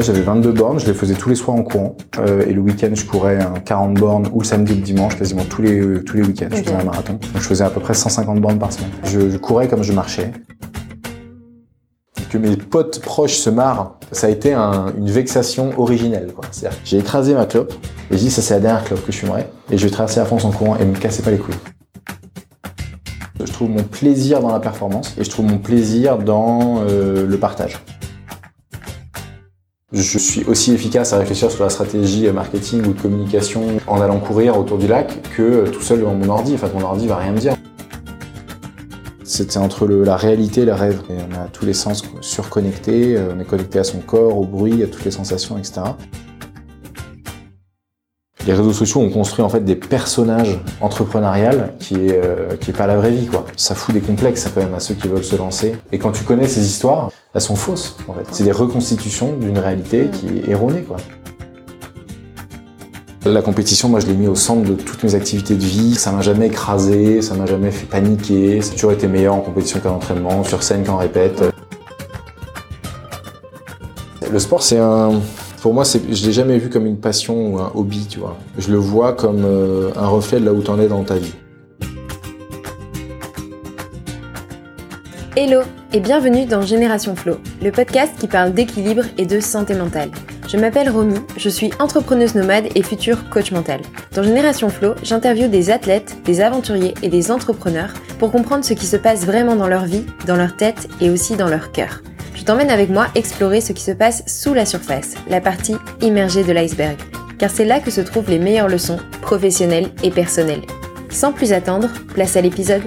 j'avais 22 bornes, je les faisais tous les soirs en courant. Euh, et le week-end, je courais un 40 bornes ou le samedi ou le dimanche, quasiment tous les, tous les week-ends. Je faisais un marathon. Donc, je faisais à peu près 150 bornes par semaine. Je, je courais comme je marchais. Que mes potes proches se marrent, ça a été un- une vexation originelle. C'est-à-dire, j'ai écrasé ma clope et j'ai dit ça c'est la dernière clope que je fumerai et je vais traverser la France en courant et me casser pas les couilles. Je trouve mon plaisir dans la performance et je trouve mon plaisir dans euh, le partage. Je suis aussi efficace à réfléchir sur la stratégie marketing ou de communication en allant courir autour du lac que euh, tout seul devant mon ordi. En fait, mon ordi va rien me dire. C'était entre la réalité et le rêve. Et on a tous les sens surconnectés, euh, on est connecté à son corps, au bruit, à toutes les sensations, etc. Les réseaux sociaux ont construit en fait des personnages entrepreneuriales qui est, euh, pas la vraie vie quoi. Ça fout des complexes quand même à ceux qui veulent se lancer. Et quand tu connais ces histoires, elles sont fausses en fait. C'est des reconstitutions d'une réalité qui est erronée. La compétition, moi, je l'ai mis au centre de toutes mes activités de vie. Ça m'a jamais écrasé, ça m'a jamais fait paniquer. J'ai toujours été meilleur en compétition qu'en entraînement, sur scène qu'en répète. Le sport, c'est un. Pour moi, je l'ai jamais vu comme une passion ou un hobby, tu vois. Je le vois comme euh, un reflet de là où t'en es dans ta vie. Hello et bienvenue dans Génération Flow, le podcast qui parle d'équilibre et de santé mentale. Je m'appelle Romy, je suis entrepreneuse nomade et future coach mental. Dans Génération Flow, j'interviewe des athlètes, des aventuriers et des entrepreneurs pour comprendre ce qui se passe vraiment dans leur vie, dans leur tête et aussi dans leur cœur. Je t'emmène avec moi explorer ce qui se passe sous la surface, la partie immergée de l'iceberg, car c'est là que se trouvent les meilleures leçons professionnelles et personnelles. Sans plus attendre, place à l'épisode.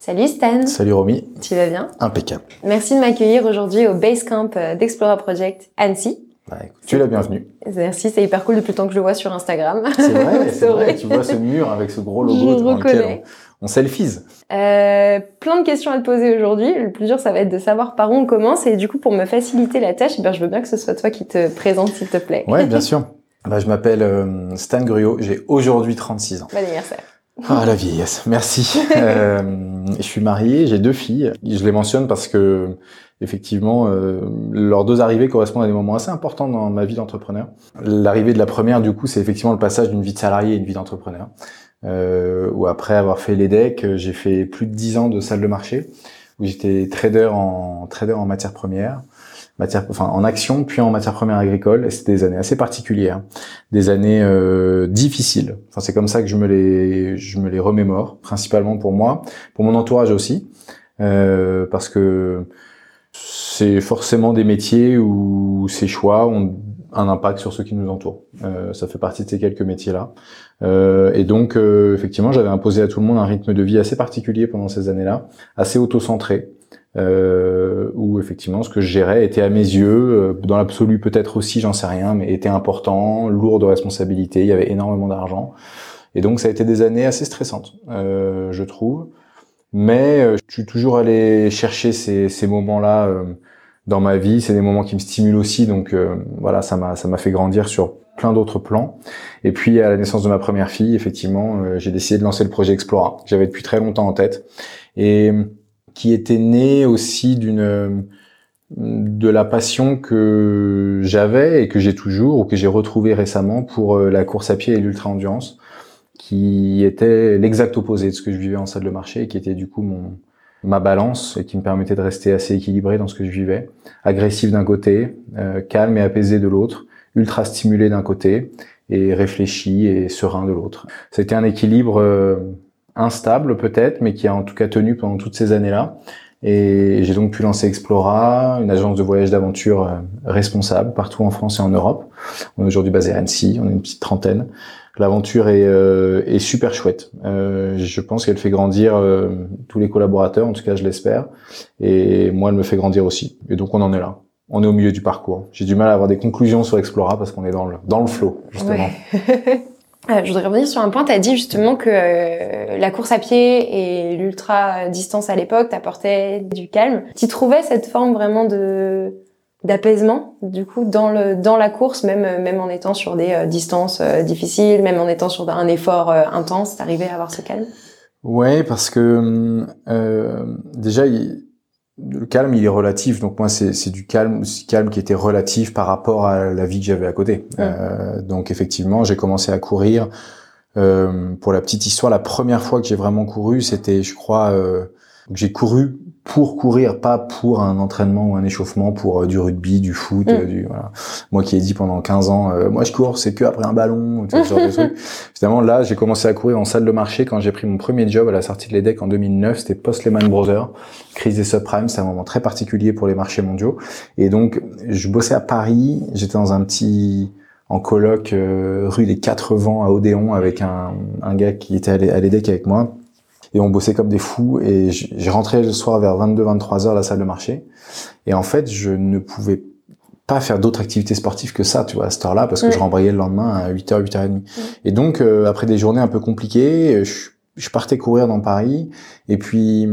Salut Stan, Salut Romy, tu vas bien? Impeccable. Merci de m'accueillir aujourd'hui au Basecamp euh, d'Explora Project Annecy. Bah, écoute, tu es la bienvenue. Merci, c'est hyper cool depuis le temps que je le vois sur Instagram. C'est vrai, c'est vrai. Tu vois ce mur avec ce gros Je logo lequel reconnais. On, selfies. Euh, plein de questions à te poser aujourd'hui. Le plus dur, ça va être de savoir par où on commence. Et du coup, pour me faciliter la tâche, eh ben, je veux bien que ce soit toi qui te présente, s'il te plaît. Ouais, bien sûr. Bah, je m'appelle euh, Stan Gruot, j'ai aujourd'hui 36 ans. Bon anniversaire. Ah, la vieillesse, merci. euh, je suis marié, j'ai deux filles. Je les mentionne parce que, effectivement, euh, leurs deux arrivées correspondent à des moments assez importants dans ma vie d'entrepreneur. L'arrivée de la première, du coup, c'est effectivement le passage d'une vie de salarié à une vie d'entrepreneur. Euh, où après avoir fait l'EDEC, j'ai fait plus de 10 ans de salle de marché, où j'étais trader en trader en matières premières, matière, enfin en action, puis en matières premières agricoles. Et c'était des années assez particulières des années euh, difficiles. Enfin, c'est comme ça que je me les, je me les remémore, principalement pour moi, pour mon entourage aussi, euh, parce que c'est forcément des métiers où ces choix ont un impact sur ceux qui nous entourent. Euh, ça fait partie de ces quelques métiers-là. Euh, et donc, euh, effectivement, j'avais imposé à tout le monde un rythme de vie assez particulier pendant ces années-là, assez auto-centré, euh, où effectivement ce que je gérais était à mes yeux, euh, dans l'absolu peut-être aussi, j'en sais rien, mais était important, lourd de responsabilité, il y avait énormément d'argent. Et donc ça a été des années assez stressantes, euh, je trouve. Mais je suis toujours allé chercher ces, ces moments-là dans ma vie. C'est des moments qui me stimulent aussi, donc euh, voilà, ça m'a ça m'a fait grandir sur plein d'autres plans. Et puis à la naissance de ma première fille, effectivement, euh, j'ai décidé de lancer le projet Explora, j'avais depuis très longtemps en tête, et qui était né aussi d'une de la passion que j'avais et que j'ai toujours ou que j'ai retrouvé récemment pour euh, la course à pied et l'ultra endurance qui était l'exact opposé de ce que je vivais en salle de marché et qui était du coup mon ma balance et qui me permettait de rester assez équilibré dans ce que je vivais, agressif d'un côté, euh, calme et apaisé de l'autre, ultra stimulé d'un côté et réfléchi et serein de l'autre. C'était un équilibre euh, instable peut-être, mais qui a en tout cas tenu pendant toutes ces années-là. Et j'ai donc pu lancer Explora, une agence de voyage d'aventure euh, responsable partout en France et en Europe. On est aujourd'hui basé à Annecy, on est une petite trentaine. L'aventure est, euh, est super chouette. Euh, je pense qu'elle fait grandir euh, tous les collaborateurs, en tout cas je l'espère. Et moi, elle me fait grandir aussi. Et donc on en est là. On est au milieu du parcours. J'ai du mal à avoir des conclusions sur Explora parce qu'on est dans le, dans le flow, justement. Ouais. Euh, je voudrais revenir sur un point. Tu as dit justement que euh, la course à pied et l'ultra distance à l'époque t'apportaient du calme. Tu trouvais cette forme vraiment de d'apaisement du coup dans le dans la course même même en étant sur des euh, distances euh, difficiles même en étant sur un effort euh, intense t'arrivais à avoir ce calme? Ouais, parce que euh, déjà, il- le calme, il est relatif. Donc moi, c'est du calme, calme qui était relatif par rapport à la vie que j'avais à côté. Euh, donc effectivement, j'ai commencé à courir. Euh, pour la petite histoire, la première fois que j'ai vraiment couru, c'était, je crois, euh, j'ai couru pour courir, pas pour un entraînement ou un échauffement, pour euh, du rugby, du foot, mm. euh, du voilà. Moi qui ai dit pendant 15 ans, euh, moi je cours, c'est que après un ballon, ce genre de trucs. Finalement là, j'ai commencé à courir en salle de marché quand j'ai pris mon premier job à la sortie de l'EDEC en 2009. C'était post Lehman Brothers, crise des subprimes, c'est un moment très particulier pour les marchés mondiaux. Et donc je bossais à Paris, j'étais dans un petit en coloc rue des Quatre Vents à Odéon avec un, un gars qui était à l'EDEC avec moi et on bossait comme des fous. Et j'ai rentré le soir vers 22-23 heures à la salle de marché. Et en fait je ne pouvais pas faire d'autres activités sportives que ça, tu vois, à cette heure-là, parce que je rembrayais le lendemain à 8h, 8h30. Et donc, euh, après des journées un peu compliquées, je, je, partais courir dans Paris, et puis,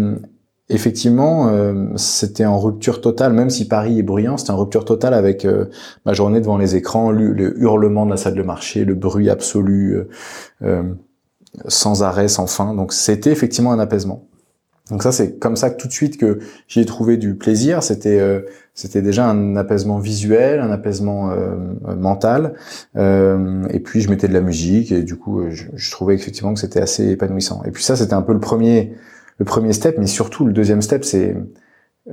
effectivement, euh, c'était en rupture totale, même si Paris est bruyant, c'était en rupture totale avec euh, ma journée devant les écrans, le, le, hurlement de la salle de marché, le bruit absolu, sans arrêt, sans fin. Donc c'était effectivement un apaisement. Donc ça c'est comme ça que tout de suite que j'y ai trouvé du plaisir. C'était euh, c'était déjà un apaisement visuel, un apaisement euh, mental. Euh, et puis je mettais de la musique et du coup je, trouvais effectivement que c'était assez épanouissant. Et puis ça c'était un peu le premier le premier step, mais surtout le deuxième step c'est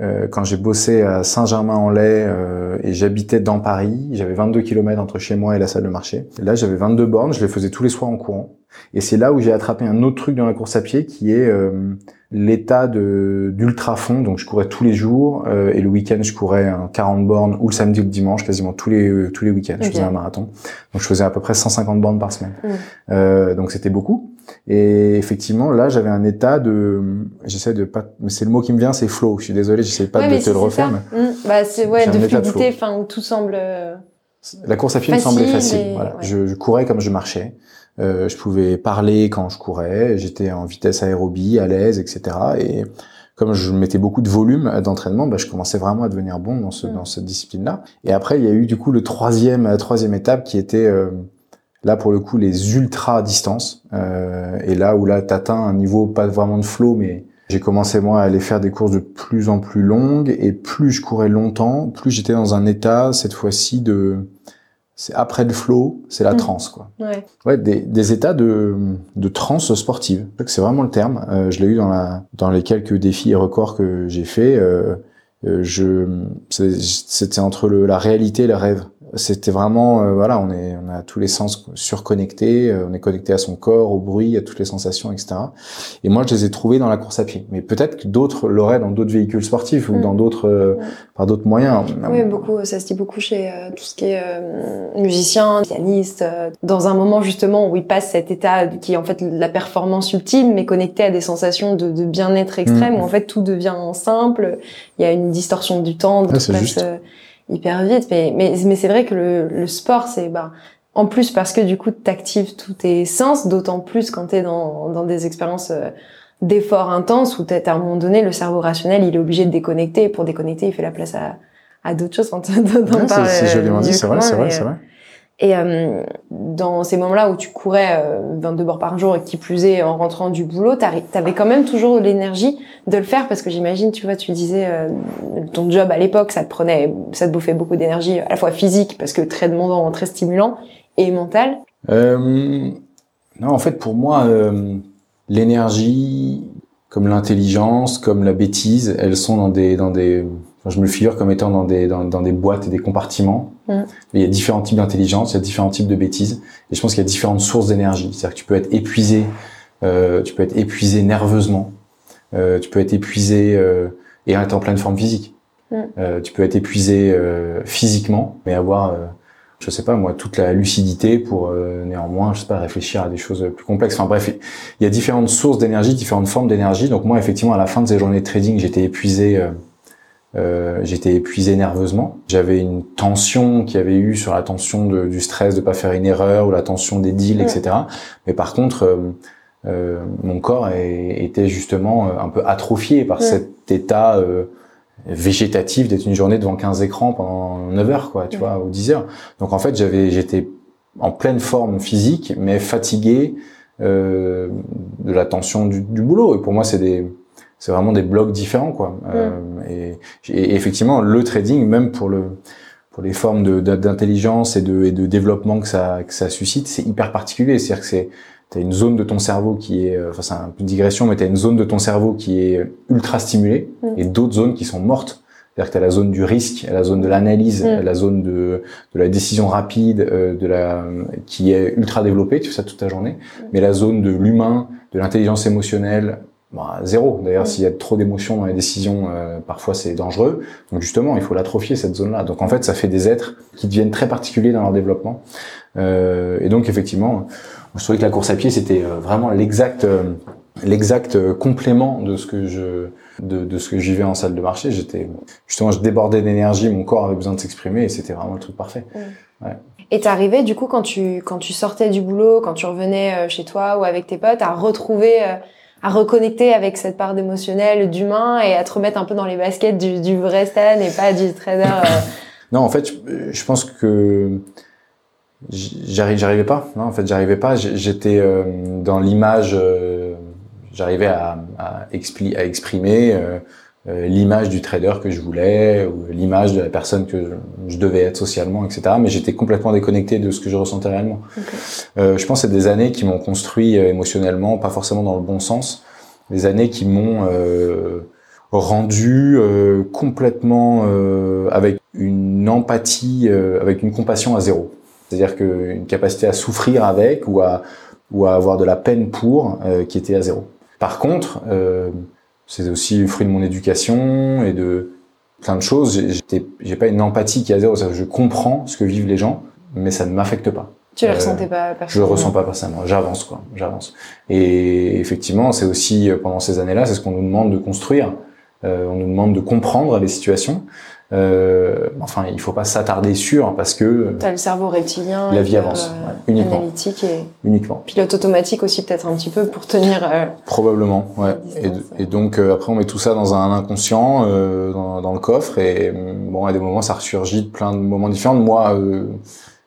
euh, quand j'ai bossé à Saint-Germain-en-Laye euh, et j'habitais dans Paris, j'avais 22 km entre chez moi et la salle de marché. là, j'avais 22 bornes, je les faisais tous les soirs en courant. Et c'est là où j'ai attrapé un autre truc dans la course à pied qui est euh, l'état de d'ultra fond. Donc je courais tous les jours et le week-end je courais un 40 bornes ou le samedi ou le dimanche, quasiment tous les tous les week-ends. Je faisais un marathon. Donc je faisais à peu près 150 bornes par semaine. Mmh. donc c'était beaucoup. Et effectivement, là, j'avais un état de, j'essaie de pas, mais c'est le mot qui me vient, c'est flow. Je suis désolé, j'essaie pas de te le refaire. Mais mmh. Bah, c'est ouais, de fluidité, enfin, où tout semble. La course à pied me semblait facile. Voilà. Je, je, courais comme je marchais. Euh, je pouvais parler quand je courais. J'étais en vitesse aérobie, à l'aise, etc. Et comme je mettais beaucoup de volume d'entraînement, bah, je commençais vraiment à devenir bon dans ce, mmh. dans cette discipline-là. Et après, il y a eu du coup le troisième, la troisième étape qui était euh, Là, pour le coup, les ultra distances. Euh, et là où là, t'atteins un niveau pas vraiment de flow, mais j'ai commencé moi à aller faire des courses de plus en plus longues. Et plus je courais longtemps, plus j'étais dans un état cette fois-ci de c'est après le flow, c'est la mmh. transe quoi. Ouais. ouais des, des, états de, de transe sportive. C'est vraiment le terme. Euh, je l'ai eu dans la dans les quelques défis et records que j'ai fait. Euh, euh je c'était entre le, la réalité et le rêve c'était vraiment euh, voilà on est on a tous les sens surconnectés euh, on est connecté à son corps au bruit à toutes les sensations etc et moi je les ai trouvés dans la course à pied. Mais peut-être que d'autres l'auraient dans d'autres véhicules sportifs ou mm. dans d'autres euh, par d'autres moyens. Oui beaucoup ça se dit beaucoup chez tout ce qui est musicien pianiste dans un moment justement où il passe cet état qui est en fait la performance ultime mais connecté à des sensations de, de bien-être extrême mm. où en fait tout devient simple. Il y a une distorsion du temps de ah, hyper vite. Mais, mais, mais c'est vrai que le, le sport, c'est bah, en plus parce que du coup, t'actives tous tes sens, d'autant plus quand t'es dans, dans des expériences euh, d'effort intense où à un moment donné, le cerveau rationnel, il est obligé de déconnecter. pour déconnecter, il fait la place à, à d'autres choses. Enfin, c'est joliment dit, c'est vrai, c'est vrai, c'est vrai. Et euh, dans ces moments-là où tu courais euh, 22 bords par jour et qui plus est en rentrant du boulot, t'avais quand même toujours l'énergie de le faire parce que j'imagine, tu vois, tu disais euh, ton job à l'époque, ça te prenait, ça te bouffait beaucoup d'énergie, à la fois physique parce que très demandant, très stimulant, et mental. Euh, non, en fait, pour moi, euh, l'énergie, comme l'intelligence, comme la bêtise, elles sont dans des dans des je me le figure comme étant dans des, dans, dans des boîtes et des compartiments. Mm. il y a différents types d'intelligence, il y a différents types de bêtises. Et je pense qu'il y a différentes sources d'énergie. C'est-à-dire que tu peux être épuisé, euh, tu peux être épuisé nerveusement, euh, tu peux être épuisé euh, et être en pleine forme physique. Mm. Euh, tu peux être épuisé euh, physiquement, mais avoir, euh, je sais pas moi, toute la lucidité pour néanmoins, je sais pas, réfléchir à des choses plus complexes. Enfin bref, il y a différentes sources d'énergie, différentes formes d'énergie. Donc moi, effectivement, à la fin de ces journées de trading, j'étais épuisé euh, j'étais épuisé nerveusement. J'avais une tension qui avait eu sur la tension de, du stress de pas faire une erreur ou la tension des deals, etc. Mais par contre, euh, euh, mon corps était justement euh, un peu atrophié par cet état euh, végétatif d'être une journée devant 15 écrans pendant 9 heures, quoi, tu vois, ou 10 heures. Donc en fait, j'avais, j'étais en pleine forme physique, mais fatigué de la tension du, du boulot. Et pour moi, c'est des c'est vraiment des blocs différents, quoi. Euh, et, et, effectivement, le trading, même pour le pour les formes d'intelligence et de, et de développement que ça que ça suscite, c'est hyper particulier. C'est-à-dire que c'est t'as une zone de ton cerveau qui est, enfin c'est un peu une digression, mais t'as une zone de ton cerveau qui est ultra stimulée et d'autres zones qui sont mortes. C'est-à-dire que tu as la zone du risque, la zone de l'analyse, mm. la zone de, de la décision rapide, euh, de la qui est ultra développée, tu fais ça toute ta journée. Mm. Mais la zone de l'humain, de l'intelligence émotionnelle, bah, zéro. D'ailleurs, s'il y a trop d'émotions dans les décisions, euh, parfois c'est dangereux. Donc justement, il faut l'atrophier cette zone-là. Donc en fait, ça fait des êtres qui deviennent très particuliers dans leur développement. Euh, et donc effectivement, je trouvais que la course à pied c'était euh, vraiment l'exact l'exact complément de ce que je de, de ce que je vivais en salle de marché. J'étais justement, je débordais d'énergie, mon corps avait besoin de s'exprimer et c'était vraiment le truc parfait. Ouais. Et t'arrivais du coup quand tu quand tu sortais du boulot, quand tu revenais euh, chez toi ou avec tes potes, à retrouver, euh, à reconnecter avec cette part d'émotionnel, d'humain et à te remettre un peu dans les baskets du, du vrai Stan et pas du trader. Euh. non, en fait, je, pense que j'arrivais pas. Non, en fait, j'arrivais pas. J'étais dans l'image j'arrivais à, à, expli à, exprimer euh, euh, l'image du trader que je voulais ou l'image de la personne que je devais être socialement, etc. Mais j'étais complètement déconnecté de ce que je ressentais réellement. Euh, je pense que c'est des années qui m'ont construit euh, émotionnellement, pas forcément dans le bon sens, des années qui m'ont rendu complètement avec une empathie, avec une compassion à zéro. C'est-à-dire qu'une capacité à souffrir avec ou à, ou à avoir de la peine pour qui était à zéro. Par contre, euh, c'est aussi le fruit de mon éducation et de plein de choses. J'ai pas une empathie qui est à zéro. Je comprends ce que vivent les gens, mais ça ne m'affecte pas. Tu le euh, ressentais pas personnellement Je le ressens pas personnellement. J'avance quoi. J'avance. Et effectivement, c'est aussi pendant ces années-là, c'est ce qu'on nous demande de construire. Euh, on nous demande de comprendre les situations. Euh, enfin, il faut pas s'attarder sur parce que t'as le cerveau reptilien, la vie avance euh, uniquement, analytique et uniquement. Pilote automatique aussi peut-être un petit peu pour tenir. Euh, Probablement, ouais. Et, et, donc euh, après on met tout ça dans un inconscient, euh, dans, dans, le coffre et bon à des moments ça ressurgit de plein de moments différents. Moi,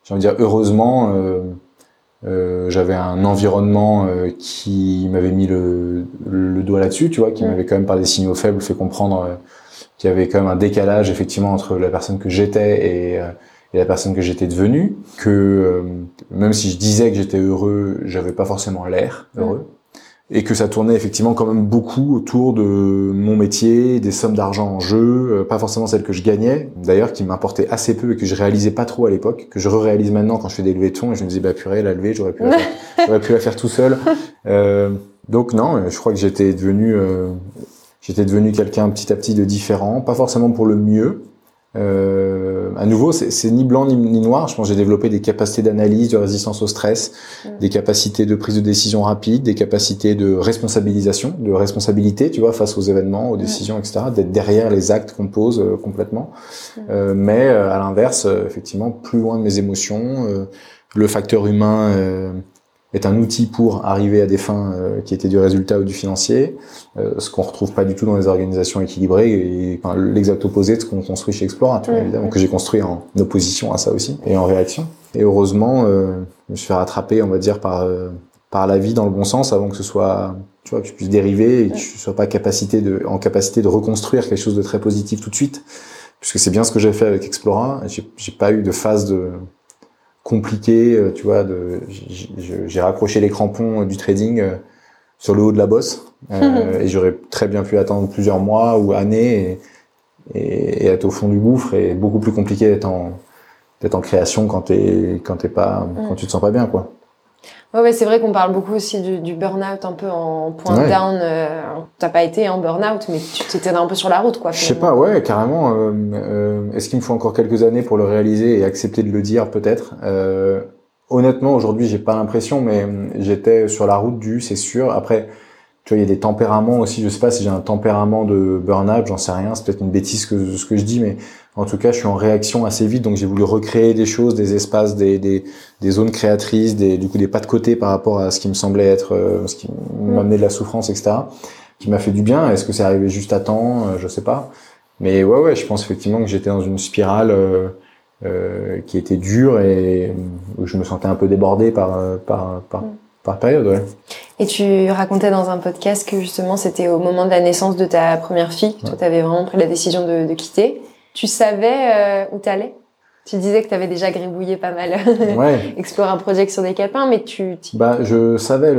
j'ai envie de dire heureusement. j'avais un environnement qui m'avait mis le, le, doigt là-dessus, tu vois, qui mm. m'avait quand même par des signaux faibles fait comprendre qu'il y avait quand même un décalage effectivement entre la personne que j'étais et, euh, et, la personne que j'étais devenue, que euh, même si je disais que j'étais heureux, j'avais pas forcément l'air heureux. Et que ça tournait effectivement quand même beaucoup autour de mon métier, des sommes d'argent en jeu, euh, pas forcément celles que je gagnais, d'ailleurs qui m'importaient assez peu et que je réalisais pas trop à l'époque, que je réalise maintenant quand je fais des levées de fonds et je me dis bah purée la levée j'aurais pu la faire, j'aurais pu la faire tout seul. Euh, donc non, je crois que j'étais devenu euh, J'étais devenu quelqu'un petit à petit de différent, pas forcément pour le mieux. Euh, à nouveau, c'est ni blanc ni, noir. Je pense que j'ai développé des capacités d'analyse, de résistance au stress, mm. des capacités de prise de décision rapide, des capacités de responsabilisation, de responsabilité, tu vois, face aux événements, aux mm. décisions, etc. D'être derrière les actes qu'on pose euh, complètement. Mm. Euh, mais euh, à l'inverse, euh, effectivement, plus loin de mes émotions. le facteur humain est un outil pour arriver à des fins euh, qui étaient du résultat ou du financier, euh, ce qu'on retrouve pas du tout dans les organisations équilibrées, et enfin, l'exact opposé de ce qu'on construit chez Explora, tu vois, évidemment, que j'ai construit en opposition à ça aussi, et en réaction. Et heureusement, euh, je me suis fait rattraper, on va dire, par, par la vie dans le bon sens, avant que ce soit, tu vois, que je puisse dériver et que je sois pas capacité de, en capacité de reconstruire quelque chose de très positif tout de suite, puisque c'est bien ce que j'ai fait avec Explora, j'ai pas eu de phase de compliqué, euh, tu vois. De, j'ai raccroché les crampons du trading euh, sur le haut de la bosse euh, et j'aurais très bien pu attendre plusieurs mois ou années et, et, être au fond du gouffre et beaucoup plus compliqué d'être en d'être en création quand t'es quand t'es pas quand tu te sens pas bien quoi. Ouais, c'est vrai qu'on parle beaucoup aussi du, du burn-out un peu en point down. Euh, T'as pas été en burn-out, mais tu t'étais un peu sur la route, quoi. Je sais pas, ouais, carrément. Euh, euh, Est-ce qu'il me faut encore quelques années pour le réaliser et accepter de le dire, peut-être? Honnêtement, aujourd'hui, j'ai pas l'impression, mais j'étais sur la route du, c'est sûr. Après, tu vois, il y a des tempéraments aussi. Je sais pas si j'ai un tempérament de burn-out, j'en sais rien. C'est peut-être une bêtise que ce que je dis, mais en tout cas, je suis en réaction assez vite, donc j'ai voulu recréer des choses, des espaces, des, des, des, zones créatrices, des, du coup des pas de côté par rapport à ce qui me semblait être, euh, ce qui m'amenait de la souffrance, etc. Qui m'a fait du bien. Est-ce que c'est arrivé juste à temps? Euh, Je sais pas. Mais ouais, ouais, je pense effectivement que j'étais dans une spirale euh, euh qui était dure et où je me sentais un peu débordé par, par, par, Par période, ouais. Et tu racontais dans un podcast que justement c'était au moment de la naissance de ta première fille que toi tu avais vraiment pris la décision de, de quitter. Tu savais euh, où tu allais Tu disais que tu avais déjà gribouillé pas mal, ouais. explorer un projet sur des calepins, mais tu... Bah, je savais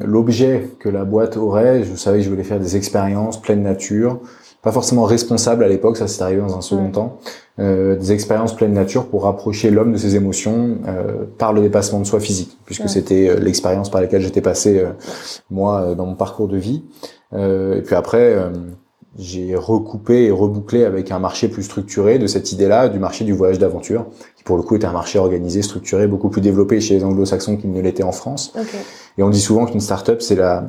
l'objet que la boîte aurait, je savais que je voulais faire des expériences pleine nature, pas forcément responsable à l'époque, ça s'est arrivé dans un second temps, euh, des expériences pleine nature pour rapprocher l'homme de ses émotions euh, par le dépassement de soi physique, puisque c'était euh, l'expérience par laquelle j'étais passé euh, moi euh, dans mon parcours de vie. et puis après, j'ai recoupé et rebouclé avec un marché plus structuré de cette idée-là, du marché du voyage d'aventure, qui pour le coup était un marché organisé, structuré, beaucoup plus développé chez les anglo-saxons qu'il ne l'était en France. Okay. Et on dit souvent qu'une start-up, c'est la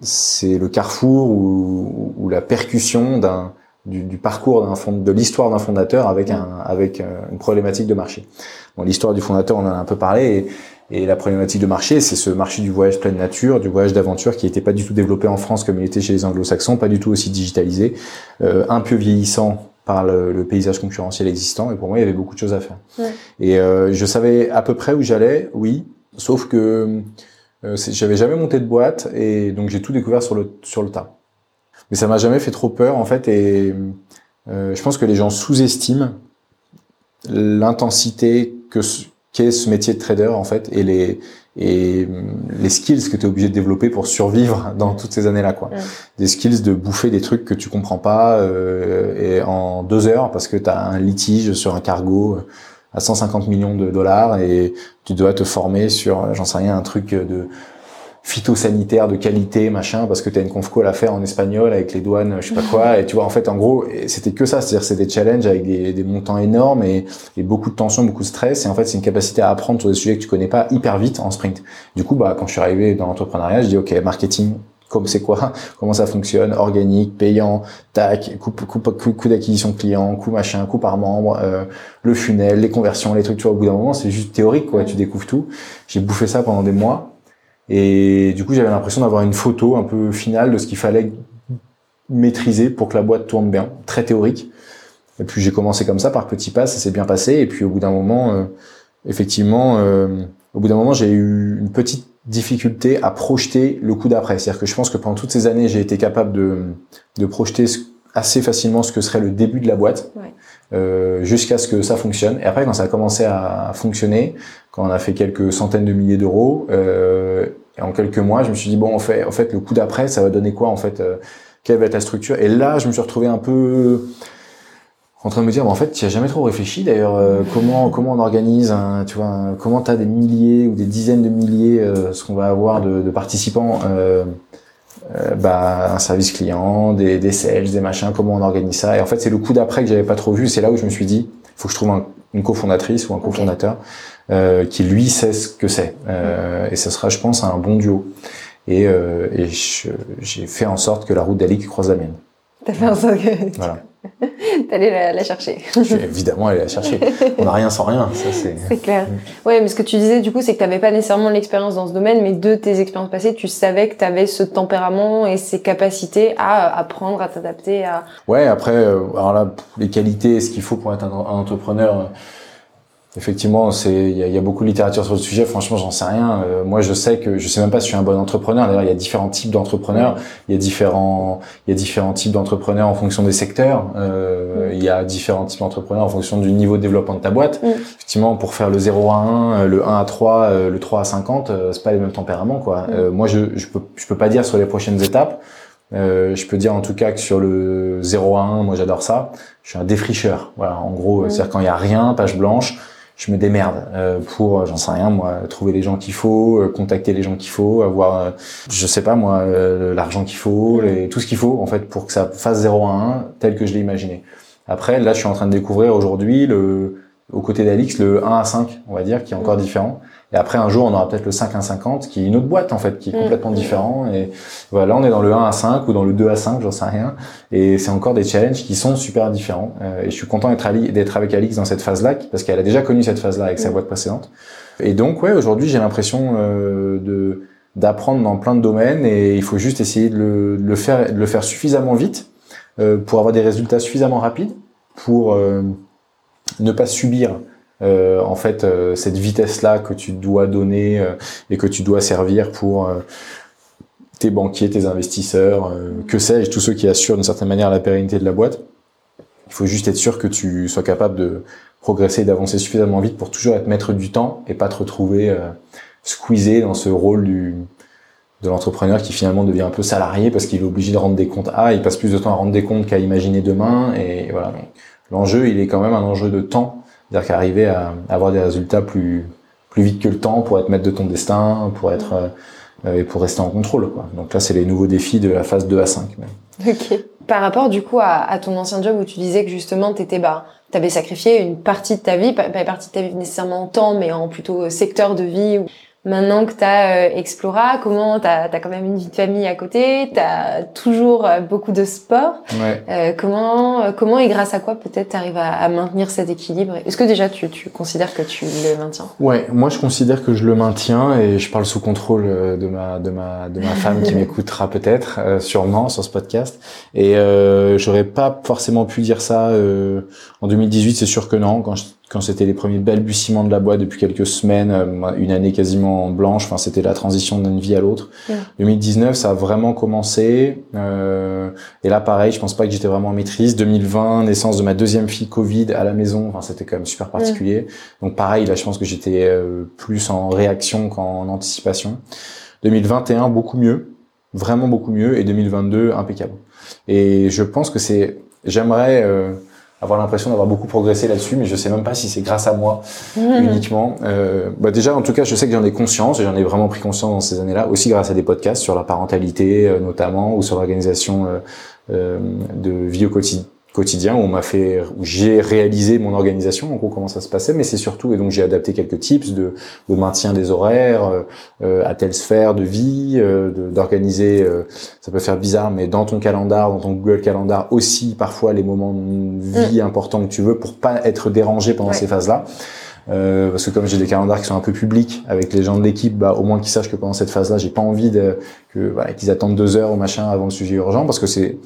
c'est le carrefour ou, ou la percussion d'un du, du, parcours d'un fond, de l'histoire d'un fondateur avec un avec une problématique de marché. Bon, l'histoire du fondateur, on en a un peu parlé, et, et la problématique de marché, c'est ce marché du voyage pleine nature, du voyage d'aventure qui n'était pas du tout développé en France comme il était chez les Anglo-Saxons, pas du tout aussi digitalisé, euh, un peu vieillissant par le, le, paysage concurrentiel existant. Et pour moi, il y avait beaucoup de choses à faire. Ouais. Et euh, je savais à peu près où j'allais, oui, sauf que euh, j'avais jamais monté de boîte et donc j'ai tout découvert sur le sur le tas. Mais ça m'a jamais fait trop peur en fait et euh, je pense que les gens sous-estiment l'intensité que qu'est ce métier de trader en fait et les et les skills que tu es obligé de développer pour survivre dans toutes ces années-là quoi. Ouais. Des skills de bouffer des trucs que tu comprends pas euh, et en deux heures parce que tu as un litige sur un cargo à 150 millions de dollars et tu dois te former sur j'en sais rien un truc de phytosanitaire de qualité machin parce que tu as une conf à faire en espagnol avec les douanes je sais pas quoi. Et tu vois en fait en gros c'était que ça. C'est-à-dire c'est des challenges avec des, des montants énormes et, et, beaucoup de tension beaucoup de stress. Et en fait c'est une capacité à apprendre sur des sujets que tu connais pas hyper vite en sprint. Du coup bah quand je suis arrivé dans l'entrepreneuriat je dis ok marketing comme c'est quoi, comment ça fonctionne, organique, payant, tac, coût, coût, coût, coût d'acquisition client, coût machin, coût par membre, euh, le funnel, les conversions, les trucs, tu vois, au bout d'un moment, c'est juste théorique, quoi, tu découvres tout. J'ai bouffé ça pendant des mois. Et du coup, j'avais l'impression d'avoir une photo un peu finale de ce qu'il fallait maîtriser pour que la boîte tourne bien, très théorique. Et puis j'ai commencé comme ça, par petits pas, ça s'est bien passé. Et puis au bout d'un moment, euh, effectivement, euh, au bout d'un moment, j'ai eu une petite difficulté à projeter le coup d'après. C'est-à-dire que je pense que pendant toutes ces années, j'ai été capable de, de projeter assez facilement ce que serait le début de la boîte, ouais. euh, jusqu'à ce que ça fonctionne. Et après, quand ça a commencé à fonctionner, quand on a fait quelques centaines de milliers d'euros, euh, et en quelques mois, je me suis dit bon, en fait, en fait, le coup d'après, ça va donner quoi en fait euh, Quelle va être la structure? Et là, je me suis retrouvé un peu en train de me dire, bah, en fait, tu as jamais trop réfléchi d'ailleurs. Euh, comment comment on organise, un, tu vois, un, comment tu as des milliers ou des dizaines de milliers, euh, ce qu'on va avoir de, de participants, euh, euh, bah, un service client, des, des sales, des machins, comment on organise ça. Et en fait, c'est le coup d'après que j'avais pas trop vu. C'est là où je me suis dit, faut que je trouve un, une cofondatrice ou un cofondateur okay. qui lui sait ce que c'est. et ce sera, je pense, un bon duo. Et, et j'ai fait en sorte que la route d'Ali croise la mienne. T'as fait en sorte que voilà. t'allais la, la, chercher. Évidemment allé la chercher. On n'a rien sans rien, ça c'est. C'est clair. Ouais, mais ce que tu disais du coup, c'est que t'avais pas nécessairement l'expérience dans ce domaine, mais de tes expériences passées, tu savais que t'avais ce tempérament et ces capacités à apprendre, à t'adapter, à. Ouais, après, euh, alors là, les qualités, ce qu'il faut pour être un, un entrepreneur. Effectivement, c'est il y, y, a beaucoup de littérature sur le sujet. Franchement, j'en sais rien. Euh, moi, je sais que je sais même pas si je suis un bon entrepreneur. D'ailleurs, il y a différents types d'entrepreneurs. Il y a différents il y a différents types d'entrepreneurs en fonction des secteurs. Euh, il y a différents types d'entrepreneurs en fonction du niveau de développement de ta boîte. Mm. Effectivement, pour faire le 0 à 1, le 1 à 3, le 3 à 50, c'est pas les mêmes tempéraments quoi. Mm. Euh, moi, je je peux je peux pas dire sur les prochaines étapes. Euh, je peux dire en tout cas que sur le 0 à 1, moi j'adore ça. Je suis un défricheur. Voilà, en gros, Mm. c'est-à-dire quand il y a rien, page blanche je me démerde euh, pour, j'en sais rien moi, trouver les gens qu'il faut, euh, contacter les gens qu'il faut, avoir, euh, je sais pas moi, euh, l'argent qu'il faut, les, tout ce qu'il faut en fait pour que ça fasse 0 à 1 tel que je l'ai imaginé. Après, là, je suis en train de découvrir aujourd'hui le, aux côtés d'Alix, le 1 à 5, on va dire, qui est encore différent. Et après, un jour, on aura peut-être le 5 à 50, qui est une autre boîte, en fait, qui est complètement différent. Et voilà, là, on est dans le 1 à 5 ou dans le 2 à 5, j'en sais rien. Et c'est encore des challenges qui sont super différents. Euh, et je suis content d'être, d'être avec Alix dans cette phase-là, parce qu'elle a déjà connu cette phase-là avec sa boîte précédente. Et donc, ouais, aujourd'hui, j'ai l'impression euh, de d'apprendre dans plein de domaines et il faut juste essayer de le, de le faire, de le faire suffisamment vite euh, pour avoir des résultats suffisamment rapides pour euh, ne pas subir euh, en fait euh, cette vitesse là que tu dois donner et que tu dois servir pour tes banquiers, tes investisseurs, que sais-je, tous ceux qui assurent d'une certaine manière la pérennité de la boîte. Il faut juste être sûr que tu sois capable de progresser et d'avancer suffisamment vite pour toujours être maître du temps et pas te retrouver squeezé dans ce rôle du de l'entrepreneur qui finalement devient un peu salarié parce qu'il est obligé de rendre des comptes à, il passe plus de temps à rendre des comptes qu'à imaginer demain et voilà. L'enjeu, il est quand même un enjeu de temps, c'est-à-dire qu'arriver à avoir des résultats plus plus vite que le temps pour être maître de ton destin, pour être euh, et pour rester en contrôle. Quoi. Donc là, c'est les nouveaux défis de la phase 2 à 5. Ok. Par rapport du coup à, à, ton ancien job où tu disais que justement t'étais bah t'avais sacrifié une partie de ta vie, pas, pas une partie de ta vie nécessairement en temps, mais en plutôt secteur de vie. Maintenant que tu as euh, Explora, comment tu as, quand même une vie de famille à côté, tu as toujours euh, beaucoup de sport. Ouais. Euh, comment comment et grâce à quoi peut-être tu arrives à, à, maintenir cet équilibre? Est-ce que déjà tu, tu considères que tu le maintiens? Ouais, moi je considère que je le maintiens et je parle sous contrôle euh, de ma de ma de ma femme qui m'écoutera peut-être sûrement sur ce podcast et euh, j'aurais pas forcément pu dire ça en 2018, c'est sûr que non quand je quand c'était les premiers balbutiements de la boîte depuis quelques semaines, euh, une année quasiment blanche. Enfin, c'était la transition d'une vie à l'autre. 2019, ça a vraiment commencé. Euh, et là, pareil, je pense pas que j'étais vraiment en maîtrise. 2020, naissance de ma deuxième fille, Covid à la maison. Enfin, c'était quand même super particulier. Donc, pareil, là, je pense que j'étais euh, plus en réaction qu'en anticipation. 2021, beaucoup mieux, vraiment beaucoup mieux. Et 2022, impeccable. Et je pense que c'est, j'aimerais euh, avoir l'impression d'avoir beaucoup progressé là-dessus, mais je sais même pas si c'est grâce à moi uniquement. Euh, bah déjà, en tout cas, je sais que j'en ai conscience, et j'en ai vraiment pris conscience dans ces années-là, aussi grâce à des podcasts sur la parentalité euh, notamment, ou sur l'organisation euh, euh de vie au quotidien quotidien où on m'a fait où j'ai réalisé mon organisation en gros comment ça se passait mais c'est surtout et donc j'ai adapté quelques tips de, de maintien des horaires euh, euh à telle sphère de vie euh, d'organiser euh, ça peut faire bizarre mais dans ton calendar dans ton Google Calendar aussi parfois les moments de vie mm. importants que tu veux pour pas être dérangé pendant ces phases là euh, parce que comme j'ai des calendars qui sont un peu publics avec les gens de l'équipe, bah, au moins qu'ils sachent que pendant cette phase-là, j'ai pas envie de, que voilà, qu'ils attendent deux heures au machin avant le sujet urgent, parce que c'est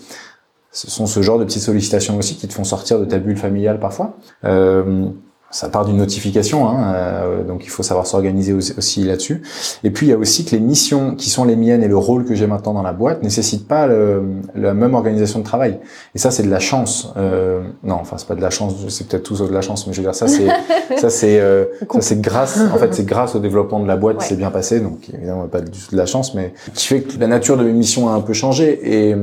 ce sont ce genre de petites sollicitations aussi qui te font sortir de ta bulle familiale parfois. Euh, ça part d'une notification, hein, euh, donc il faut savoir s'organiser aussi, là-dessus. Et puis il y a aussi que les missions qui sont les miennes et le rôle que j'ai maintenant dans la boîte nécessitent pas le, la même organisation de travail. Et ça c'est de la chance. Euh, non, enfin c'est pas de la chance, c'est peut-être tout sauf de la chance, mais je veux dire ça c'est ça c'est euh, ça c'est grâce en fait c'est grâce au développement de la boîte qui s'est bien passé, donc évidemment pas du tout de la chance, mais qui fait que la nature de mes missions a un peu changé et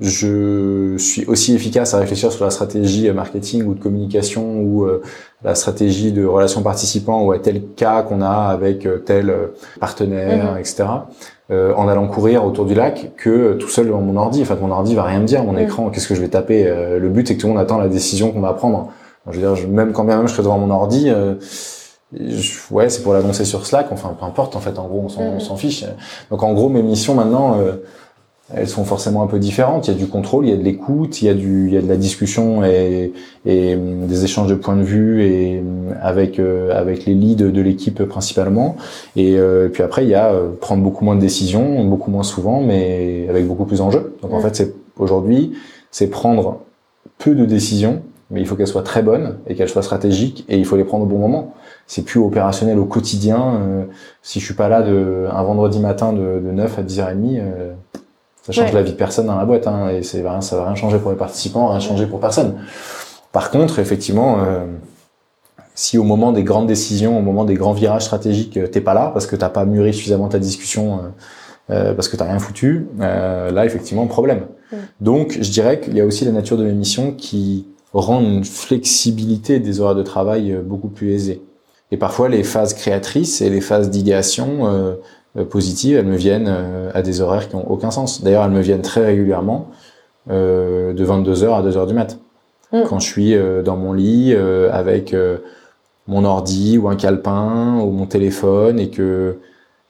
je suis aussi efficace à réfléchir sur la stratégie marketing ou de communication ou euh, la stratégie de relations participants ou à tel cas qu'on a avec euh, tel euh, partenaire, mhm. etc. Euh, en allant courir autour du lac que tout seul devant mon ordi. Enfin, mon ordi va rien me dire, mon mhm. écran, qu'est-ce que je vais taper Le but, c'est que tout le monde attend la décision qu'on va prendre. je veux dire, même quand bien même je serai devant mon ordi, ouais, c'est pour l'annoncer sur Slack. Enfin, peu importe. En fait, en gros, on s'en mhm. fiche. Donc, en gros, mes missions maintenant elles sont forcément un peu différentes. Il y a du contrôle, il y a de l'écoute, il y a du, il y a de la discussion et, et hum, des échanges de points de vue et hum, avec euh, avec les leads de l'équipe principalement. Et, euh, puis après, il y a euh, prendre beaucoup moins de décisions, beaucoup moins souvent, mais avec beaucoup plus d'enjeux. Donc en fait, c'est aujourd'hui, c'est prendre peu de décisions, mais il faut qu'elles soient très bonnes et qu'elles soient stratégiques et il faut les prendre au bon moment. C'est plus opérationnel au quotidien. si je suis pas là de un vendredi matin de, de 9 à 10h30 ça change la vie de personne dans la boîte, hein, et c'est ça va rien changer pour les participants, rien changer pour personne. Par contre, effectivement, euh, si au moment des grandes décisions, au moment des grands virages stratégiques, euh, t'es pas là parce que t'as pas mûri suffisamment ta discussion, euh, euh parce que t'as rien foutu, euh, là effectivement problème. Donc, je dirais qu'il y a aussi la nature de l'émission qui rend une flexibilité des horaires de travail beaucoup plus aisée. Et parfois, les phases créatrices et les phases d'idéation euh, positives, elles me viennent euh, à des horaires qui ont aucun sens. D'ailleurs, elles me viennent très régulièrement euh, de 22h à 2h du mat. Mm. Quand je suis dans mon lit avec mon ordi ou un calepin ou mon téléphone et que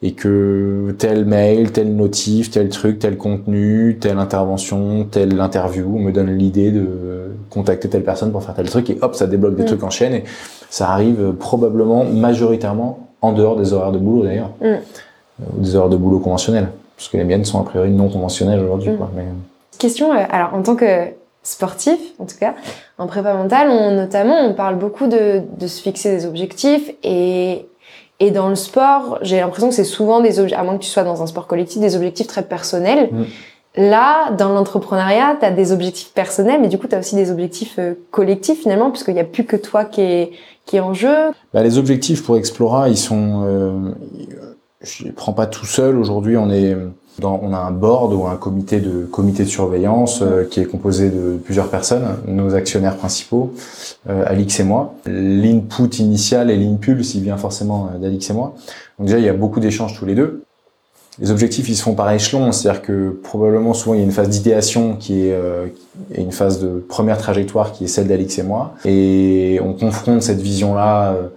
et que tel mail, tel notif, tel truc, tel contenu, telle intervention, telle interview me donne l'idée de contacter telle personne pour faire tel truc et hop, ça débloque des mm. trucs en chaîne et ça arrive probablement majoritairement en dehors des horaires de boulot d'ailleurs. Mm ou des heures de boulot conventionnelles, parce que les miennes sont a priori non conventionnelles aujourd'hui. Mm. Mais... Question, euh, alors en tant que sportif, en tout cas, en prépa mentale, on, notamment, on parle beaucoup de, de se fixer des objectifs et, et dans le sport, j'ai l'impression que c'est souvent des objectifs, à moins que tu sois dans un sport collectif, des objectifs très personnels. Mm. Là, dans l'entrepreneuriat, tu as des objectifs personnels, mais du coup, tu as aussi des objectifs euh, collectifs finalement, puisqu'il n'y a plus que toi qui est, qui est en jeu. Bah, les objectifs pour Explora, ils sont... Euh, je les prends pas tout seul. Aujourd'hui, on a un board ou un comité de comité de surveillance euh, qui est composé de plusieurs personnes, nos actionnaires principaux, euh, Alix et moi. L'input initial et l'impulse, il vient forcément d'Alix et moi. Donc déjà, il y a beaucoup d'échanges tous les deux. Les objectifs, ils se font par échelon, c'est-à-dire que probablement souvent il y a une phase d'idéation qui est euh, et une phase de première trajectoire qui est celle d'Alix et moi, et on confronte cette vision-là euh,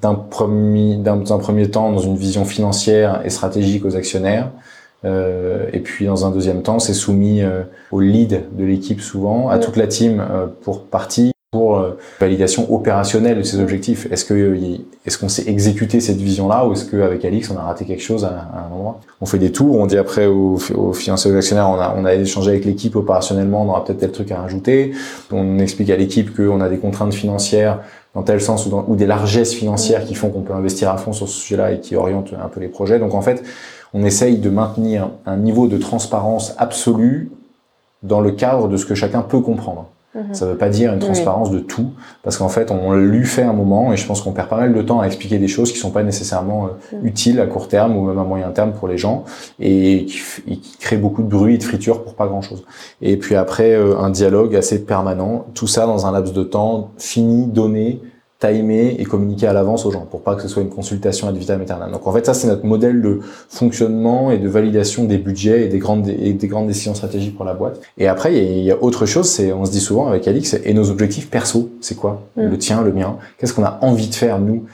d'un premier, d'un premier temps dans une vision financière et stratégique aux actionnaires, euh, et puis dans un deuxième temps, c'est soumis euh, au lead de l'équipe souvent, à toute la team pour partie pour euh, validation opérationnelle de ces objectifs. Est-ce que est-ce qu'on s'est exécuté cette vision-là ou est-ce qu'avec Alix on a raté quelque chose à, un endroit? On fait des tours, on dit après aux, aux financiers aux actionnaires, on a, on a échangé avec l'équipe opérationnellement, on aura peut-être tel truc à rajouter. On explique à l'équipe qu'on a des contraintes financières dans tel sens ou, dans, ou des largesses financières qui font qu'on peut investir à fond sur ce sujet-là et qui orientent un peu les projets. Donc en fait, on essaye de maintenir un niveau de transparence absolue dans le cadre de ce que chacun peut comprendre. Mhm. Ça veut pas dire une transparence de tout, parce qu'en fait, on lui fait un moment, et je pense qu'on perd pas mal de temps à expliquer des choses qui sont pas nécessairement euh, mhm. utiles à court terme ou même à moyen terme pour les gens, et qui, et qui créent beaucoup de bruit et de friture pour pas grand chose. Et puis après, euh, un dialogue assez permanent, tout ça dans un laps de temps fini, donné, timer et communiquer à l'avance aux gens pour pas que ce soit une consultation ad vitam aeternam. Donc en fait ça c'est notre modèle de fonctionnement et de validation des budgets et des grandes et des grandes décisions stratégiques pour la boîte. Et après il y, a autre chose, c'est on se dit souvent avec Alix et nos objectifs perso, c'est quoi? Mm. Le tien, le mien? Qu'est-ce qu'on a envie de faire nous?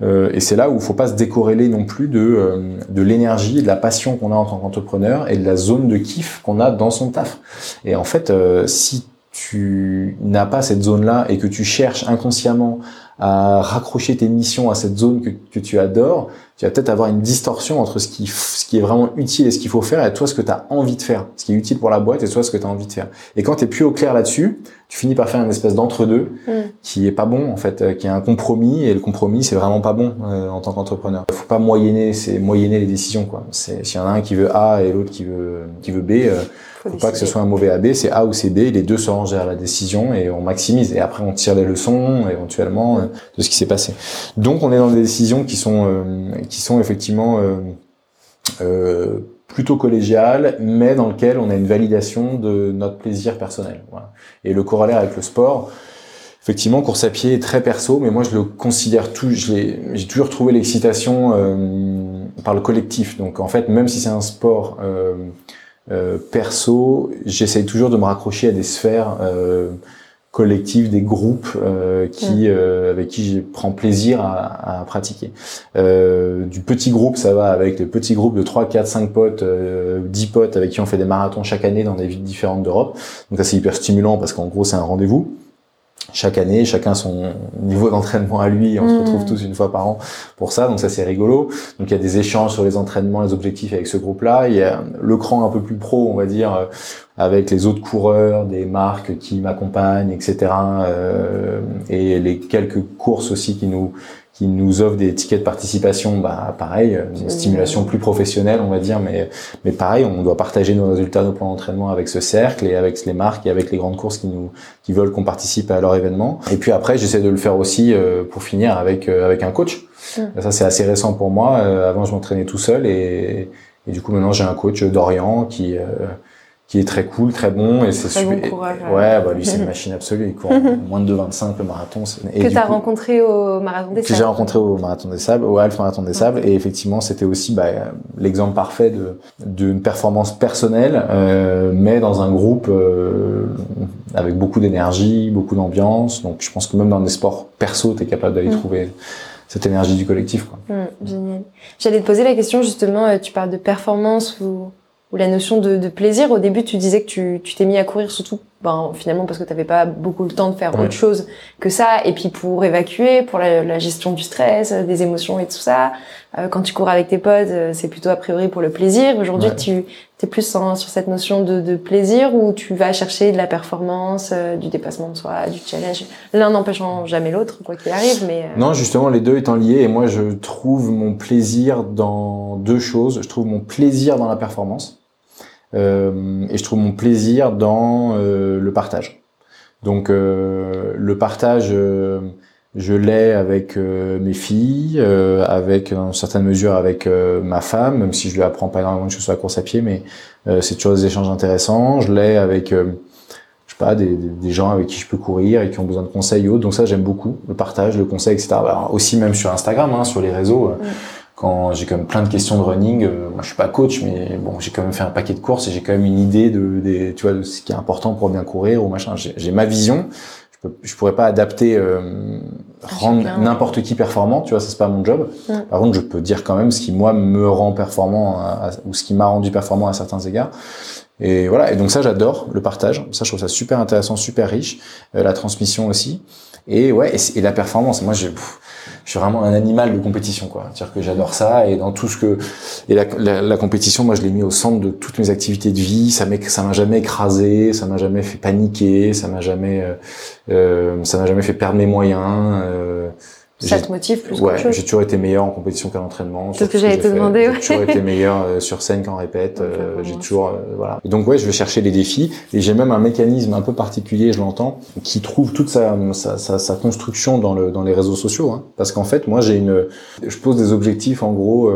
Euh, et c'est là où il faut pas se décorréler non plus de, euh, de l'énergie, de la passion qu'on a en tant qu'entrepreneur et de la zone de kiff qu'on a dans son taf. Et en fait, euh, si tu n'as pas cette zone-là et que tu cherches inconsciemment à raccrocher tes missions à cette zone que, que tu adores, tu vas peut-être avoir une distorsion entre ce qui, ce qui est vraiment utile et ce qu'il faut faire et toi ce que tu as envie de faire, ce qui est utile pour la boîte et toi ce que tu as envie de faire. Et quand tu es plus au clair là-dessus, tu finis par faire une espèce d'entre-deux mm. qui est pas bon en fait, euh, qui est un compromis et le compromis c'est vraiment pas bon euh, en tant qu'entrepreneur. Il faut pas moyenner, c'est moyenner les décisions quoi. C'est s'il y en a un qui veut A et l'autre qui veut qui veut B, euh, faut, pas que ce soit un mauvais AB, c'est A ou c'est B, les deux se rangent à la décision et on maximise et après on tire les leçons éventuellement de ce qui s'est passé. Donc on est dans des décisions qui sont qui sont effectivement euh, euh, plutôt collégiales, mais dans lequel on a une validation de notre plaisir personnel. Voilà. Et le corollaire avec le sport, effectivement, course à pied est très perso, mais moi je le considère tout. J'ai toujours trouvé l'excitation euh, par le collectif. Donc en fait, même si c'est un sport euh, euh, perso, j'essaye toujours de me raccrocher à des sphères collectif, des groupes euh, qui euh, avec qui je prends plaisir à, à pratiquer. Euh, du petit groupe, ça va avec les petits groupes de 3, 4, 5 potes, 10 potes avec qui on fait des marathons chaque année dans des villes différentes d'Europe. Donc ça c'est hyper stimulant parce qu'en gros c'est un rendez-vous chaque année, chacun son niveau d'entraînement à lui, on se retrouve mmh. tous une fois par an pour ça, donc ça c'est rigolo. Donc il y a des échanges sur les entraînements, les objectifs avec ce groupe-là. Il y a le cran un peu plus pro, on va dire, euh, avec les autres coureurs, des marques qui m'accompagnent, etc. Euh, et les quelques courses aussi qui nous qui nous offre des tickets de participation, bah pareil, une stimulation plus professionnelle, on va dire, mais mais pareil, on doit partager nos résultats, nos plans d'entraînement avec ce cercle et avec les marques et avec les grandes courses qui nous qui veulent qu'on participe à leur événement. Et puis après, j'essaie de le faire aussi euh, pour finir avec euh, avec un coach. Ça c'est assez récent pour moi. Euh, avant, je m'entraînais tout seul et, et du coup maintenant j'ai un coach d'Orient qui qui est très cool, très bon et c'est super. Bon courage, ouais, bah lui c'est une machine absolue, il court moins de 2,25 le marathon. Et que tu as rencontré au marathon des Sables. Que j'ai rencontré au marathon des Sables, au Half marathon des Sables et effectivement c'était aussi bah, l'exemple parfait de d'une performance personnelle, euh, mais dans un groupe euh, avec beaucoup d'énergie, beaucoup d'ambiance. Donc je pense que même dans des sports perso, tu es capable d'aller mm. trouver cette énergie du collectif. Quoi. Mm, génial. J'allais te poser la question justement, euh, tu parles de performance ou ou la notion de, de, plaisir. Au début, tu disais que tu t'es mis à courir surtout ben, finalement parce que tu n'avais pas beaucoup le temps de faire autre chose que ça, et puis pour évacuer, pour la, gestion du stress, des émotions et tout ça. Euh, quand tu cours avec tes potes, euh, c'est plutôt a priori pour le plaisir. Aujourd'hui, tu es plus sur cette notion de, de, plaisir où tu vas chercher de la performance, euh, du dépassement de soi, du challenge. L'un n'empêchant jamais l'autre, quoi qu'il arrive. Mais non, justement, les deux étant liés, et moi, je trouve mon plaisir dans deux choses. Je trouve mon plaisir dans la performance euh, et je trouve mon plaisir dans euh, le partage. Donc euh, le partage, je l'ai avec mes filles, avec en certaine mesure avec ma femme, même si je lui apprends pas énormément de choses sur la course à pied, mais c'est toujours des échanges intéressants. Je l'ai avec je sais pas des, des, gens avec qui je peux courir et qui ont besoin de conseils et autres. Donc ça j'aime beaucoup le partage, le conseil, etc. Bah, aussi même sur Instagram, hein, sur les réseaux quand j'ai quand même plein de questions de running. Euh, moi, je suis pas coach, mais bon, j'ai quand même fait un paquet de courses et j'ai quand même une idée de, des, tu vois, de ce qui est important pour bien courir ou machin. J'ai ma vision. Je, peux, je pourrais pas adapter, euh, rendre n'importe qui performant. Tu vois, ça c'est pas mon job. Par contre, je peux dire quand même ce qui moi me rend performant ou ce qui m'a rendu performant à certains égards. Et voilà. Et donc ça, j'adore le partage. Ça, je trouve ça super intéressant, super riche. Euh, la transmission aussi. Et ouais, et, la performance. Moi, j'ai je suis vraiment un animal de compétition, quoi. C'est-à-dire que j'adore ça et dans tout ce que et la compétition, moi, je l'ai mis au centre de toutes mes activités de vie. Ça m'a ça m'a jamais écrasé, ça m'a jamais fait paniquer, ça m'a jamais euh, euh ça m'a jamais fait perdre mes moyens. Euh, ça te motive plus Ouais, j'ai toujours été meilleur en compétition qu'à l'entraînement. C'est ce que j'allais te demander. J'ai toujours été meilleur euh, sur scène qu'en répète. Euh, j'ai toujours euh, voilà. donc ouais, je vais chercher les défis et j'ai même un mécanisme un peu particulier, je l'entends, qui trouve toute sa, sa, sa, sa, construction dans le dans les réseaux sociaux. Hein. Parce qu'en fait, moi j'ai une, je pose des objectifs en gros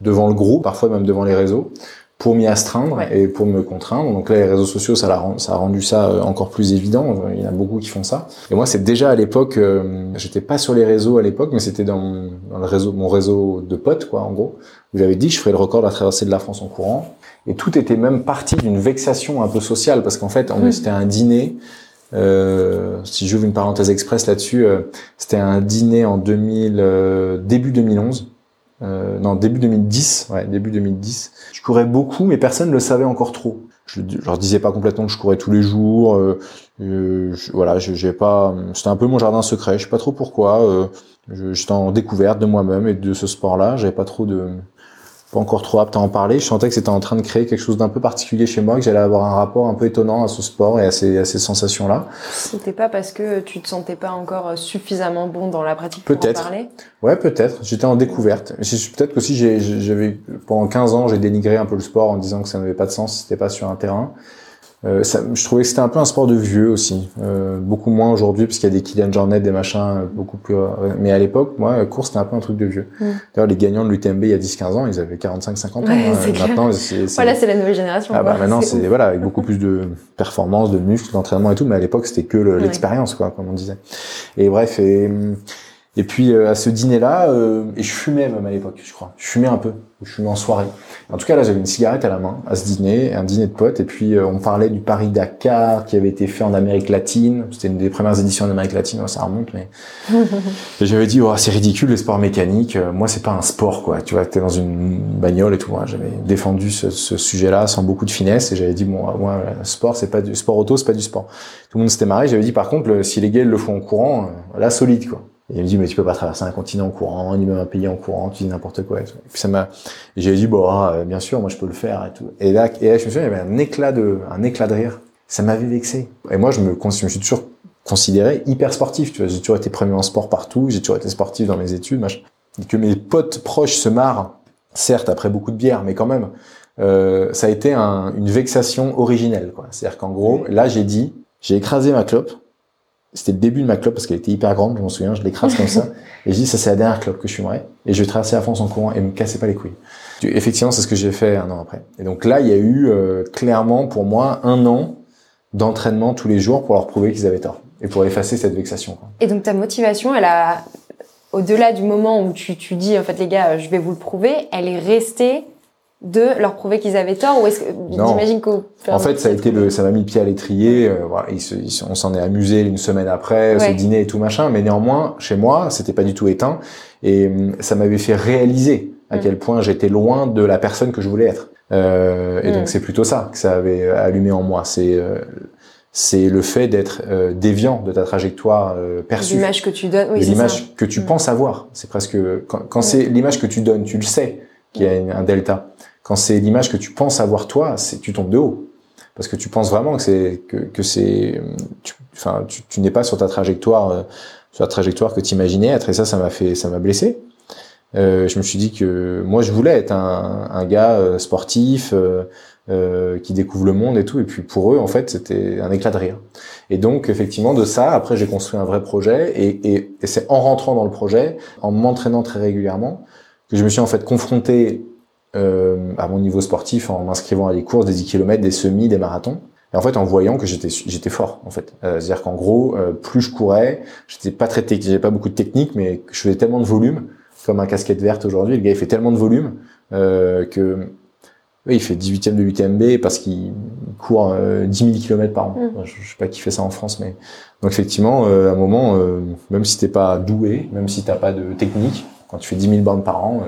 devant le groupe, parfois même devant les réseaux pour m'y astreindre et pour me contraindre. Donc là, les réseaux sociaux, ça, a, ça a rendu ça euh, encore plus évident. Il y en a beaucoup qui font ça. Et moi, c'est déjà à l'époque, euh, j'étais pas sur les réseaux à l'époque, mais c'était dans, dans, le réseau, mon réseau de potes, quoi, en gros. Vous j'avais dit, je ferais le record de la traversée de la France en courant. Et tout était même parti d'une vexation un peu sociale, parce qu'en fait, mmh. c'était un dîner. Euh, si j'ouvre une parenthèse express là-dessus, euh, c'était un dîner en 2000, début 2011 euh, non, début 2010, ouais, début 2010. Je courais beaucoup, mais personne ne le savait encore trop. Je, leur disais pas complètement que je courais tous les jours. Euh, euh voilà, j'ai pas. C'était un peu mon jardin secret. Je sais pas trop pourquoi. Euh, J'étais en découverte de moi-même et de ce sport-là. J'avais pas trop de pas encore trop apte à en parler. Je sentais que c'était en train de créer quelque chose d'un peu particulier chez moi, que j'allais avoir un rapport un peu étonnant à ce sport et à ces, à ces sensations-là. C'était pas parce que tu te sentais pas encore suffisamment bon dans la pratique pour en parler? Ouais, peut-être. J'étais en découverte. Peut-être qu'aussi, j'avais pendant 15 ans, j'ai dénigré un peu le sport en disant que ça n'avait pas de sens, c'était pas sur un terrain. Euh, ça, je trouvais que c'était un peu un sport de vieux aussi, euh, beaucoup moins aujourd'hui parce qu'il y a des Kylian Jornet, des machins euh, beaucoup plus. Euh, mais à l'époque, moi, course c'était un peu un truc de vieux. Mm. D'ailleurs, les gagnants de l'UTMB il y a 10-15 ans, ils avaient 45-50 ans. Ouais, hein. maintenant, c'est, voilà, c'est la nouvelle génération. Ah bah maintenant, c'est voilà avec beaucoup plus de performance, de muscles, d'entraînement et tout. Mais à l'époque, c'était que l'expérience, quoi, comme on disait. Et bref, et et puis à ce dîner-là, et je fumais même à l'époque, je crois. Je fumais un peu je suis en soirée. En tout cas, là, j'avais une cigarette à la main à ce dîner, un dîner de potes, et puis euh, on parlait du Paris-Dakar qui avait été fait en Amérique latine. C'était une des premières éditions en Amérique latine, ça remonte, mais j'avais dit, oh, c'est ridicule les sports mécaniques. Euh, moi, c'est pas un sport, quoi. Tu vois, t'es dans une bagnole et tout. J'avais défendu ce, ce sujet-là sans beaucoup de finesse, et j'avais dit, bon, moi, sport, c'est pas du sport auto, c'est pas du sport. Tout le monde s'était marré. J'avais dit, par contre, si les gars le font en courant, euh, là, solide, quoi. Et il me dit, mais tu peux pas traverser un continent en courant, ni même un pays en courant, tu dis n'importe quoi. Et, puis ça m'a, j'ai dit, bon, ah, bien sûr, moi je peux le faire et tout. Et là, et là, je me souviens, il y avait un éclat de, un éclat de rire. Ça m'avait vexé. Et moi, je me, je me suis toujours considéré hyper sportif, tu vois. J'ai toujours été premier en sport partout, j'ai toujours été sportif dans mes études, machin. Et que mes potes proches se marrent, certes, après beaucoup de bière, mais quand même, euh, ça a été un, une vexation originelle, quoi. C'est-à-dire qu'en gros, là, j'ai dit, j'ai écrasé ma clope, c'était le début de ma clope parce qu'elle était hyper grande, je m'en souviens, je l'écrase comme ça. Et je dis, ça c'est la dernière clope que je fumerai. Et je vais traverser la France en courant et me casser pas les couilles. Effectivement, c'est ce que j'ai fait un an après. Et donc là, il y a eu euh, clairement pour moi un an d'entraînement tous les jours pour leur prouver qu'ils avaient tort et pour effacer cette vexation. Quoi. Et donc ta motivation, elle a, au-delà du moment où tu, tu dis en fait les gars, je vais vous le prouver, elle est restée de leur prouver qu'ils avaient tort ou est-ce que j'imagine qu'au en fait ça a été le ça m'a mis le pied à l'étrier euh, voilà on s'en est amusé une semaine après ce dîner et tout machin mais néanmoins chez moi c'était pas du tout éteint et hum, ça m'avait fait réaliser à mm. quel point j'étais loin de la personne que je voulais être euh, et donc mm. c'est plutôt ça que ça avait allumé en moi c'est euh, c'est le fait d'être euh, déviant de ta trajectoire euh, perçue. L'image que tu donnes, oui, c'est L'image que tu Mm. penses avoir. C'est presque quand, quand c'est l'image que tu donnes, tu le sais qu'il y a une- un delta. Quand c'est l'image que tu penses avoir toi, c'est tu tombes de haut parce que tu penses vraiment que c'est que, que c'est tu, enfin tu, tu n'es pas sur ta trajectoire euh, sur la trajectoire que tu imaginais être et ça ça m'a fait ça m'a blessé. Euh, je me suis dit que moi je voulais être un, un gars euh, sportif euh, euh, qui découvre le monde et tout et puis pour eux en fait c'était un éclat de rire. Et donc effectivement de ça après j'ai construit un vrai projet et, et, et c'est en rentrant dans le projet, en m'entraînant très régulièrement que je me suis en fait confronté euh, à mon niveau sportif en m'inscrivant à des courses, des 10 km, des semis, des marathons. Et en fait, en voyant que j'étais j'étais fort, en fait. Euh, C'est-à-dire qu'en gros, euh, plus je courais, j'étais pas très technique, j'avais pas beaucoup de technique, mais je faisais tellement de volume, comme un casquette verte aujourd'hui. Le gars, il fait tellement de volume euh, que oui, il fait 18e de l'UTMB parce qu'il court euh, 10 000 km par an. Mm. Je, je sais pas qui fait ça en France, mais donc effectivement, euh, à un moment, euh, même si t'es pas doué, même si t'as pas de technique, quand tu fais 10 000 bornes par an,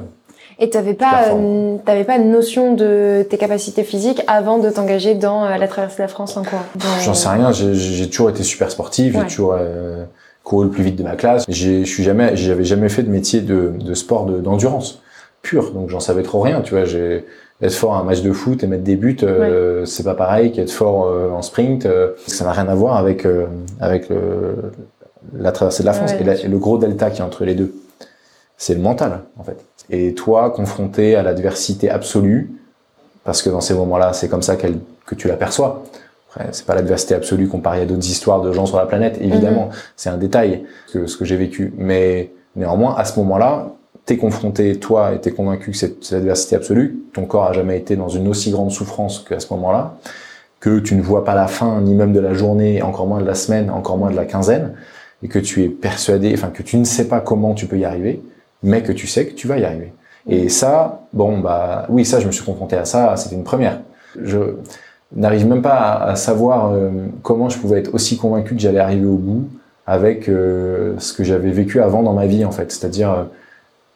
Et t'avais pas, performe. euh, pas de notion de tes capacités physiques avant de t'engager dans euh, la traversée de la France en courant. J'en sais rien. J'ai- toujours été super sportif. Ouais. J'ai toujours euh, couru le plus vite de ma classe. J'ai- Je suis jamais, j'avais jamais fait de métier de, de sport de- d'endurance pur. Donc j'en savais trop rien. Tu vois, j'ai être fort à un match de foot et mettre des buts, euh, c'est pas pareil qu'être fort euh, en sprint. euh, ça n'a rien à voir avec avec le, la traversée de la France Ouais, et, la- et le gros delta qui est entre les deux. C'est le mental en fait. Et toi, confronté à l'adversité absolue, parce que dans ces moments-là, c'est comme ça que tu l'aperçois. Après, c'est pas l'adversité absolue comparée à d'autres histoires de gens sur la planète, évidemment. C'est un détail, que, ce que j'ai vécu. Mais néanmoins, à ce moment-là, t'es confronté, toi, et t'es convaincu que c'est c'est l'adversité absolue. Ton corps a jamais été dans une aussi grande souffrance qu'à ce moment-là. Que tu ne vois pas la fin, ni même de la journée, encore moins de la semaine, encore moins de la quinzaine. Et que tu es persuadé, enfin, que tu ne sais pas comment tu peux y arriver, mais que tu sais que tu vas y arriver. Et ça, bon, bah, oui, ça, je me suis confronté à ça, c'était une première. Je n'arrive même pas à, à savoir euh, comment je pouvais être aussi convaincu que j'allais arriver au bout avec euh, ce que j'avais vécu avant dans ma vie, en fait. C'est-à-dire, euh,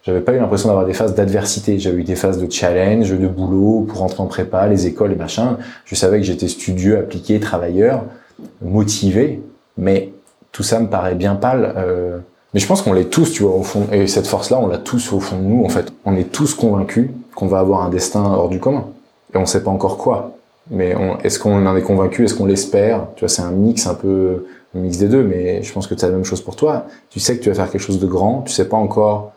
j'avais pas eu l'impression d'avoir des phases d'adversité. J'avais eu des phases de challenge, de boulot, pour rentrer en prépa, les écoles, les machins. Je savais que j'étais studieux, appliqué, travailleur, motivé, mais tout ça me paraît bien pâle. Mais je pense qu'on l'est tous, tu vois, au fond. Et cette force-là, on l'a tous au fond de nous, en fait. On est tous convaincus qu'on va avoir un destin hors du commun. Et on sait pas encore quoi. Mais est-ce qu'on en est convaincu? Est-ce qu'on l'espère? Tu vois, c'est un mix un peu, un mix des deux. Mais je pense que c'est la même chose pour toi. Tu sais que tu vas faire quelque chose de grand. Tu sais pas encore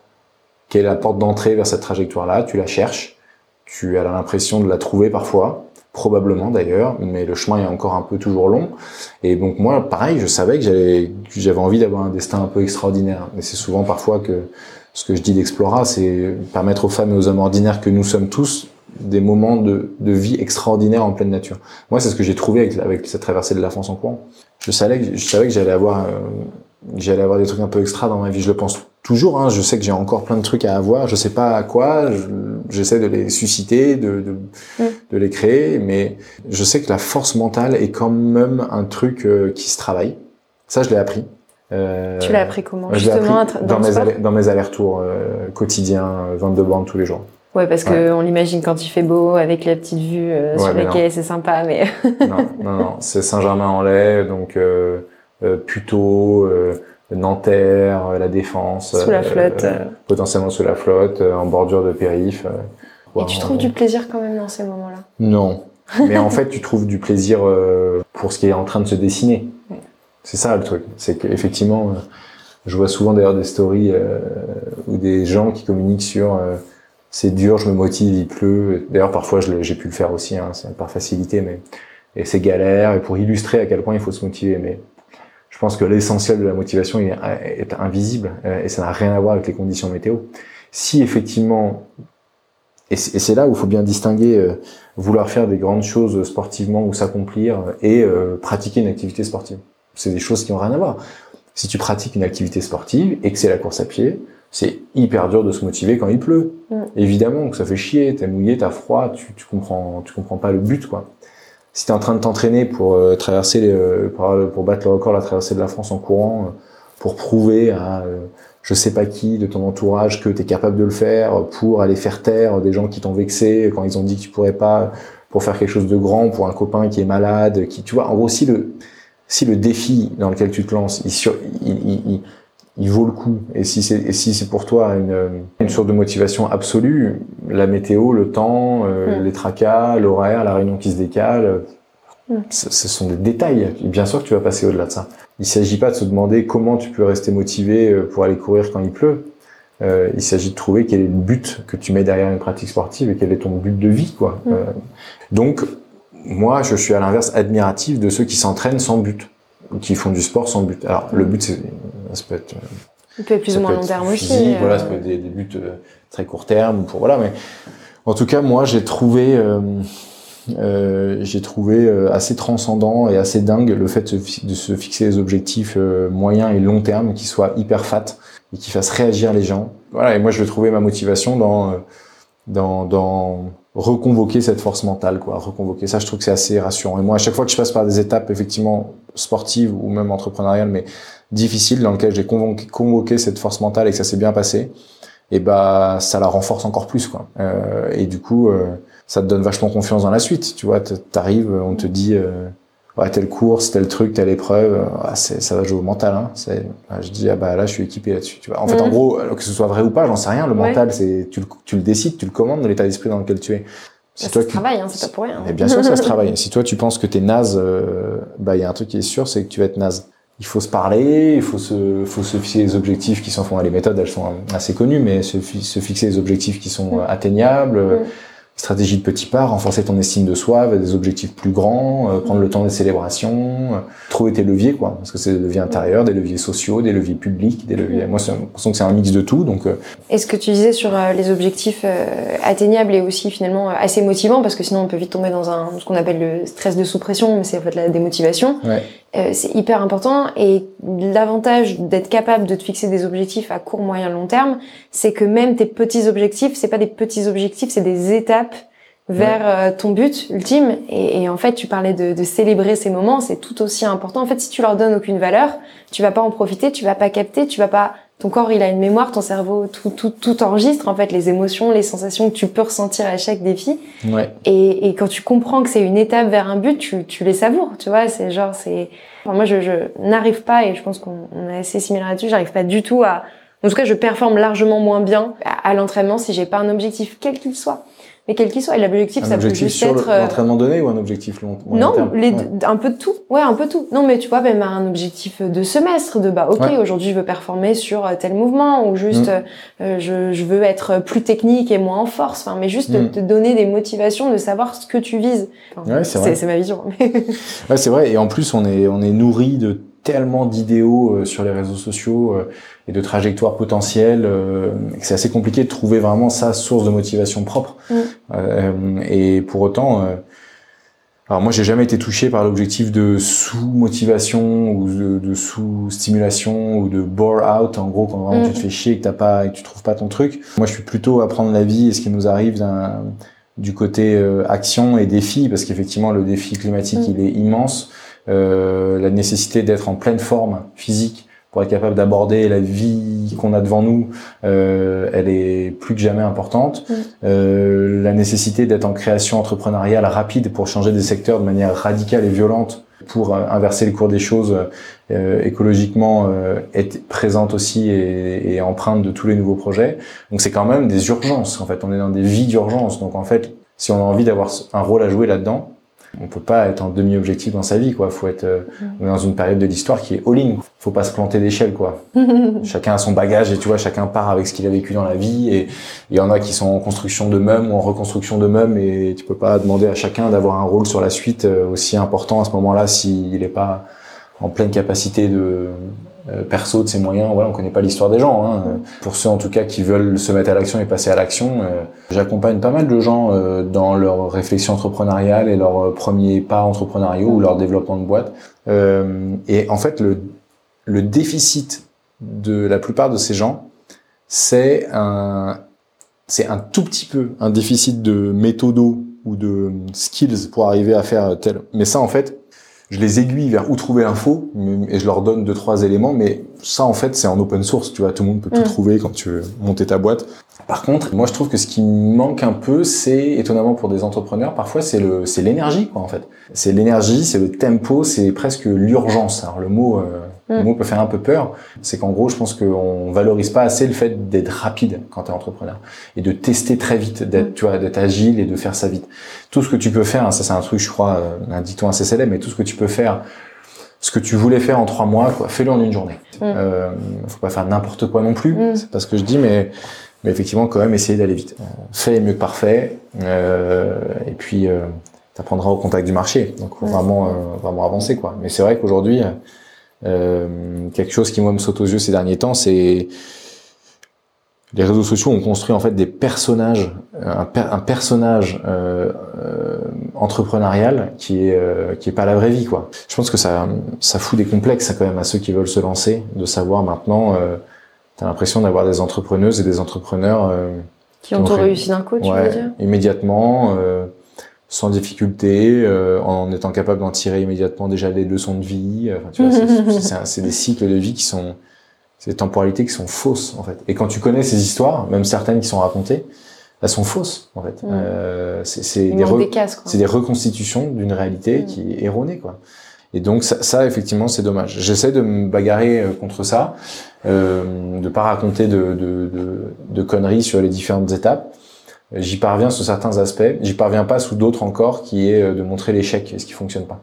quelle est la porte d'entrée vers cette trajectoire-là. Tu la cherches. Tu as l'impression de la trouver parfois. Probablement d'ailleurs, mais le chemin est encore un peu toujours long. Et donc moi, pareil, je savais que j'avais envie d'avoir un destin un peu extraordinaire. Mais c'est souvent parfois que ce que je dis d'Explora, c'est permettre aux femmes et aux hommes ordinaires que nous sommes tous des moments de, vie extraordinaires en pleine nature. Moi, c'est ce que j'ai trouvé avec, avec cette traversée de la France en courant. Je savais je savais que j'allais avoir, euh, j'allais avoir des trucs un peu extra dans ma vie. Je le pense toujours. Hein, je sais que j'ai encore plein de trucs à avoir. Je sais pas à quoi. je- J'essaie de les susciter, de, de, Mm. de les créer, mais je sais que la force mentale est quand même un truc euh, qui se travaille. Ça, je l'ai appris. Euh, Tu l'as appris comment Justement, appris dans, le mes dans mes allers-retours euh, quotidiens, euh, 22 bornes tous les jours. Ouais, parce que on l'imagine quand il fait beau, avec la petite vue euh, Ouais, sur les quais, c'est sympa, mais non, non, non, c'est Saint-Germain-en-Laye, donc euh, euh, euh, Nanterre, euh, la Défense. sous la euh, flotte. euh, potentiellement sous la flotte, euh, en bordure de périph. Et tu trouves du plaisir quand même dans ces moments-là? Non. Mais en fait, tu trouves du plaisir euh, pour ce qui est en train de se dessiner. Ouais. C'est ça le truc. C'est qu'effectivement, je vois souvent d'ailleurs des stories euh, ou des gens qui communiquent sur euh, c'est dur, je me motive, il pleut. D'ailleurs, parfois, j'ai pu le faire aussi, hein, c'est par facilité, mais et c'est galère. Et pour illustrer à quel point il faut se motiver, mais je pense que l'essentiel de la motivation est, invisible euh, et ça n'a rien à voir avec les conditions météo. Si effectivement, et c'est là où il faut bien distinguer euh, vouloir faire des grandes choses sportivement ou s'accomplir euh, et pratiquer une activité sportive. C'est des choses qui ont rien à voir. Si tu pratiques une activité sportive et que c'est la course à pied, c'est hyper dur de se motiver quand il pleut. Mm. Évidemment que ça fait chier, t'es mouillé, t'as froid, tu, tu comprends, tu comprends pas le but quoi. Si t'es en train de t'entraîner pour euh, traverser, les, pour, battre le record, la traversée de la France en courant, euh, pour prouver à euh, je sais pas qui de ton entourage que tu es capable de le faire, pour aller faire taire des gens qui t'ont vexé quand ils ont dit que tu pourrais pas, pour faire quelque chose de grand, pour un copain qui est malade, qui, tu vois, en gros, si le, si le défi dans lequel tu te lances, il, il, il, vaut le coup, et si c'est si c'est pour toi une, une source de motivation absolue, la météo, le temps, euh, mm. les tracas, l'horaire, la réunion qui se décale, mm. ce, sont des détails. Bien sûr que tu vas passer au-delà de ça. Il s'agit pas de se demander comment tu peux rester motivé euh, pour aller courir quand il pleut. Euh, il s'agit de trouver quel est le but que tu mets derrière une pratique sportive et quel est ton but de vie, quoi. Mm. Euh, donc, moi, je suis à l'inverse admiratif de ceux qui s'entraînent sans but, qui font du sport sans but. Alors, le but, c'est, ça peut être, il peut être plus ou moins long terme aussi. Voilà, ça peut être des, des buts euh, très court terme, pour voilà, mais en tout cas, moi, j'ai trouvé, euh, euh, j'ai trouvé euh, assez transcendant et assez dingue le fait de se, fixer des objectifs moyens et long terme qui soient hyper fat et qui fassent réagir les gens. Voilà, et moi, je vais trouver ma motivation dans dans, dans reconvoquer cette force mentale, quoi. Reconvoquer ça, je trouve que c'est assez rassurant. Et moi, à chaque fois que je passe par des étapes, effectivement, sportives ou même entrepreneuriales, mais difficiles, dans lesquelles j'ai convoqué, convoqué, cette force mentale et que ça s'est bien passé, et bah, ça la renforce encore plus, quoi. Euh, et du coup, euh, ça te donne vachement confiance dans la suite. Tu vois, t'arrives, on te dit, euh, ouais, telle course, tel truc, telle épreuve, euh, ah, ça va jouer au mental. Hein. C'est, je dis ah bah là je suis équipé là-dessus. Tu vois. En fait, en mm. gros, que ce soit vrai ou pas, j'en sais rien. Le mental, c'est tu le, tu le décides, tu le commandes dans l'état d'esprit dans lequel tu es. Si ça toi, se travaille, hein, c'est pas pour rien. Et bien sûr, ça se travaille. Si toi tu penses que t'es naze, euh, bah il y a un truc qui est sûr, c'est que tu vas être naze. Il faut se parler, il faut se, faut se fixer des objectifs qui sont, font les méthodes, elles sont assez connues, mais se, se fixer des objectifs qui sont mm. atteignables. Mm stratégie de petits pas, renforcer ton estime de soi, des objectifs plus grands, euh, prendre le temps des célébrations, euh, trouver tes leviers, quoi, parce que c'est des leviers intérieurs, des leviers sociaux, des leviers publics, des leviers. Moi, j'ai l'impression que c'est un mix de tout. Donc. est ce que tu disais sur les objectifs atteignables est aussi finalement assez motivant, parce que sinon on peut vite tomber dans un ce qu'on appelle le stress de sous-pression, mais c'est en fait la démotivation. Ouais. Euh, c'est hyper important et l'avantage d'être capable de te fixer des objectifs à court, moyen, long terme, c'est que même tes petits objectifs, c'est pas des petits objectifs, c'est des étapes vers euh, ton but ultime. Et, et, en fait, tu parlais de, de célébrer ces moments, c'est tout aussi important. En fait, si tu leur donnes aucune valeur, tu vas pas en profiter, tu vas pas capter, tu vas pas. Ton corps, il a une mémoire, ton cerveau, tout, tout, tout enregistre en fait les émotions, les sensations que tu peux ressentir à chaque défi. Ouais. Et, et quand tu comprends que c'est une étape vers un but, tu, tu les savoures. Tu vois, c'est genre c'est. Enfin, moi, je, je n'arrive pas et je pense qu'on est assez similaire là-dessus. J'arrive pas du tout à. En tout cas, je performe largement moins bien à, à l'entraînement si j'ai pas un objectif quel qu'il soit mais quel qu'il soit. Et l'objectif, ça peut juste sur être. Euh, l'entraînement donné ou un objectif long Non, les un peu de tout. Ouais, un peu de tout. Non, mais tu vois, même un objectif de semestre, de bah, ok, aujourd'hui je veux performer sur euh, tel mouvement, ou juste mm. euh, je, je, veux être plus technique et moins en force. Enfin, mais juste mm. te donner des motivations, de savoir ce que tu vises. ouais, c'est C'est ma vision. ouais, c'est vrai. Et en plus, on est on est nourri de tellement d'idéaux euh, sur les réseaux sociaux euh, et de trajectoires potentielles euh, que c'est assez compliqué de trouver vraiment sa source de motivation propre. Mm. et pour autant, alors moi j'ai jamais été touché par l'objectif de sous-motivation ou de, sous-stimulation ou de bore out en gros quand vraiment tu te mm. fais chier et que t'as pas et que tu trouves pas ton truc. Moi je suis plutôt à prendre la vie et ce qui nous arrive du côté action et défi parce qu'effectivement le défi climatique mm. il est immense. Euh, la nécessité d'être en pleine forme physique pour être capable d'aborder la vie qu'on a devant nous, euh, elle est plus que jamais importante. Euh, la nécessité d'être en création entrepreneuriale rapide pour changer des secteurs de manière radicale et violente pour euh, inverser le cours des choses euh, écologiquement euh, est présente aussi et, et, empreinte de tous les nouveaux projets. Donc c'est quand même des urgences. En fait, on est dans des vies d'urgence. Donc en fait, si on a envie d'avoir un rôle à jouer là-dedans, on peut pas être en demi-objectif dans sa vie, quoi. Faut être euh, mm. dans une période de l'histoire qui est all-in. Faut pas se planter d'échelle, quoi. chacun a son bagage et tu vois, chacun part avec ce qu'il a vécu dans la vie. Et il y en a qui sont en construction de meubles ou en reconstruction de meubles et tu peux pas demander à chacun d'avoir un rôle sur la suite euh, aussi important à ce moment-là s'il n'est pas en pleine capacité de perso de ses moyens. Voilà, on connaît pas l'histoire des gens. Hein. Pour ceux en tout cas qui veulent se mettre à l'action et passer à l'action, euh, j'accompagne pas mal de gens euh, dans leur réflexion entrepreneuriale et leurs premiers pas entrepreneuriaux ou leur développement de boîte. et en fait, le, le déficit de la plupart de ces gens, c'est un c'est un tout petit peu un déficit de méthodo ou de skills pour arriver à faire tel. Mais ça, en fait, je les aiguille vers où trouver l'info et je leur donne deux trois éléments, mais ça en fait c'est en open source, tu vois, tout le monde peut tout Mm. trouver quand tu veux monter ta boîte. Par contre, moi je trouve que ce qui manque un peu, c'est étonnamment pour des entrepreneurs, parfois c'est le c'est l'énergie quoi en fait. C'est l'énergie, c'est le tempo, c'est presque l'urgence. Alors le mot euh, le Mm. mot peut faire un peu peur, c'est qu'en gros, je pense qu'on valorise pas assez le fait d'être rapide quand tu es entrepreneur et de tester très vite, d'être Mm. tu vois, d'être agile et de faire ça vite. Tout ce que tu peux faire, hein, ça c'est un truc, je crois, euh, un dicton assez célèbre, mais tout ce que tu peux faire, ce que tu voulais faire en trois mois, quoi, fais-le en une journée. Mm. Euh, faut pas faire n'importe quoi non plus, Mm. c'est pas ce que je dis, mais mais effectivement, quand même, essayer d'aller vite. Euh, Fait est mieux que parfait, euh, et puis euh, t'apprendras au contact du marché. Donc faut Mm. vraiment euh, vraiment avancer quoi. Mais c'est vrai qu'aujourd'hui, quelque chose qui moi me saute aux yeux ces derniers temps, c'est les réseaux sociaux ont construit en fait des personnages, un, per- un personnage euh, euh, entrepreneurial qui est euh, qui est pas la vraie vie quoi. Je pense que ça ça fout des complexes quand même à ceux qui veulent se lancer, de savoir maintenant. Euh, T'as l'impression d'avoir des entrepreneuses et des entrepreneurs euh, Qui ont tout réussi d'un coup, tu veux dire? immédiatement, euh, sans difficulté, euh, en étant capable d'en tirer immédiatement déjà des leçons de vie. Enfin, tu vois, c'est- des cycles de vie qui sont, c'est des temporalités qui sont fausses en fait. Et quand tu connais ces histoires, même certaines qui sont racontées, elles sont fausses en fait. Mm. Euh, c'est des, re- des reconstitutions d'une réalité Mm. qui est erronée quoi. Et donc ça, ça, effectivement c'est dommage. J'essaie de me bagarrer euh, contre ça, euh, de pas raconter de, de, de, de conneries sur les différentes étapes. J'y parviens sous certains aspects, j'y parviens pas sous d'autres encore, qui est euh, de montrer l'échec et ce qui fonctionne pas.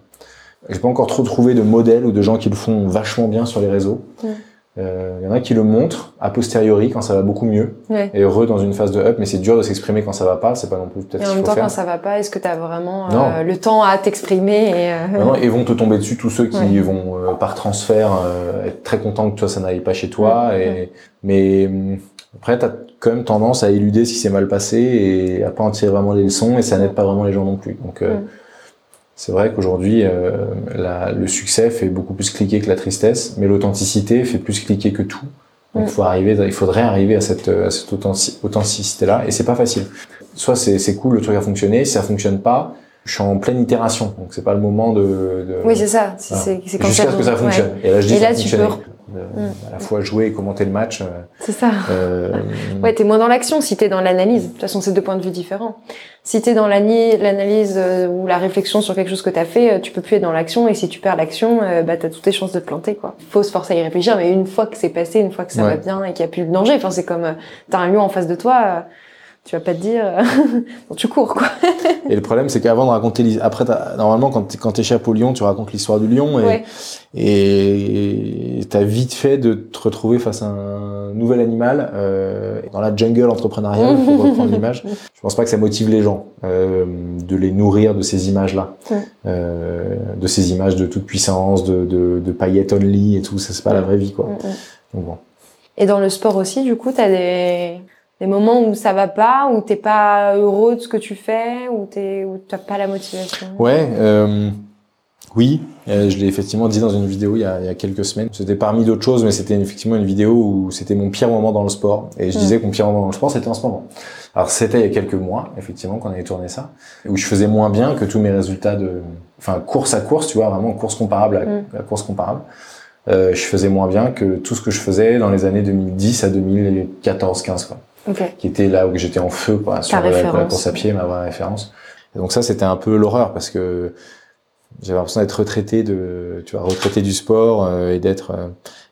J'ai pas encore trop trouvé de modèles ou de gens qui le font vachement bien sur les réseaux. Mm. Euh, Il y en a qui le montrent a posteriori quand ça va beaucoup mieux Ouais. et heureux dans une phase de up, mais c'est dur de s'exprimer quand ça va pas. C'est pas non plus peut-être Et en même temps, faire. quand ça va pas, est-ce que tu as vraiment euh, le temps à t'exprimer et, euh, Non, et vont te tomber dessus tous ceux qui Ouais. vont euh, par transfert euh, être très contents que toi ça n'aille pas chez toi. Et mais hum, après t'as quand même tendance à éluder ce qui s'est mal passé et à pas en tirer vraiment les leçons et ça n'aide pas vraiment les gens non plus. Donc euh, Mm. c'est vrai qu'aujourd'hui euh, le succès fait beaucoup plus cliquer que la tristesse, mais l'authenticité fait plus cliquer que tout. Donc Mm. faut arriver, il faudrait arriver à cette, à cette authentici- authenticité-là et c'est pas facile. Soit c'est c'est cool, le truc a fonctionné, si ça fonctionne pas, je suis en pleine itération, donc c'est pas le moment de, de Oui, c'est ça. C'est voilà. c'est- c'est jusqu'à ce que ça ouais. fonctionne. Et là, je dis Et là, tu peux De- Mm. À la fois jouer et commenter le match. euh, C'est ça. euh, Ouais, t'es moins dans l'action si t'es dans l'analyse. De toute façon, c'est deux points de vue différents. Si t'es dans l'analyse euh, ou la réflexion sur quelque chose que t'as fait, tu peux plus être dans l'action. Et si tu perds l'action, bah t'as toutes tes chances de te planter, quoi. Faut se forcer à y réfléchir, mais une fois que c'est passé, une fois que ça Ouais. va bien et qu'il y a plus de danger, enfin c'est comme t'as un lion en face de toi, tu vas pas te dire, euh, tu cours, quoi. et le problème, c'est qu'avant de raconter, après, normalement, quand quand t'échappes au lion, tu racontes l'histoire du lion et Ouais. et t'as vite fait de te retrouver face à un nouvel animal euh, dans la jungle entrepreneuriale, pour reprendre l'image. Je pense pas que ça motive les gens euh, de les nourrir de ces images-là, Ouais. euh, de ces images de toute puissance, de, de, de paillettes only et tout. Ça, c'est pas la vraie vie, quoi. Donc bon. Et dans le sport aussi, du coup, t'as des, des moments où ça va pas, où t'es pas heureux de ce que tu fais, où t'es, où t'as pas la motivation. Ouais, euh, oui, euh, je l'ai effectivement dit dans une vidéo il y a, il y a quelques semaines. C'était parmi d'autres choses, mais c'était effectivement une vidéo où c'était mon pire moment dans le sport. Et je Mm. disais que mon pire moment dans le sport, c'était en ce moment. Alors c'était il y a quelques mois, effectivement, qu'on avait tourné ça, où je faisais moins bien que tous mes résultats de, enfin course à course, tu vois, vraiment course comparable à, Mm. à course comparable. Euh, je faisais moins bien que tout ce que je faisais dans les années 2010 à 2014-15, quoi Ok. qui était là où j'étais en feu quoi, sur la, la course à pied, ma vraie référence. Et donc ça, c'était un peu l'horreur parce que j'avais l'impression d'être retraité de, tu vois, retraité du sport euh, et d'être euh,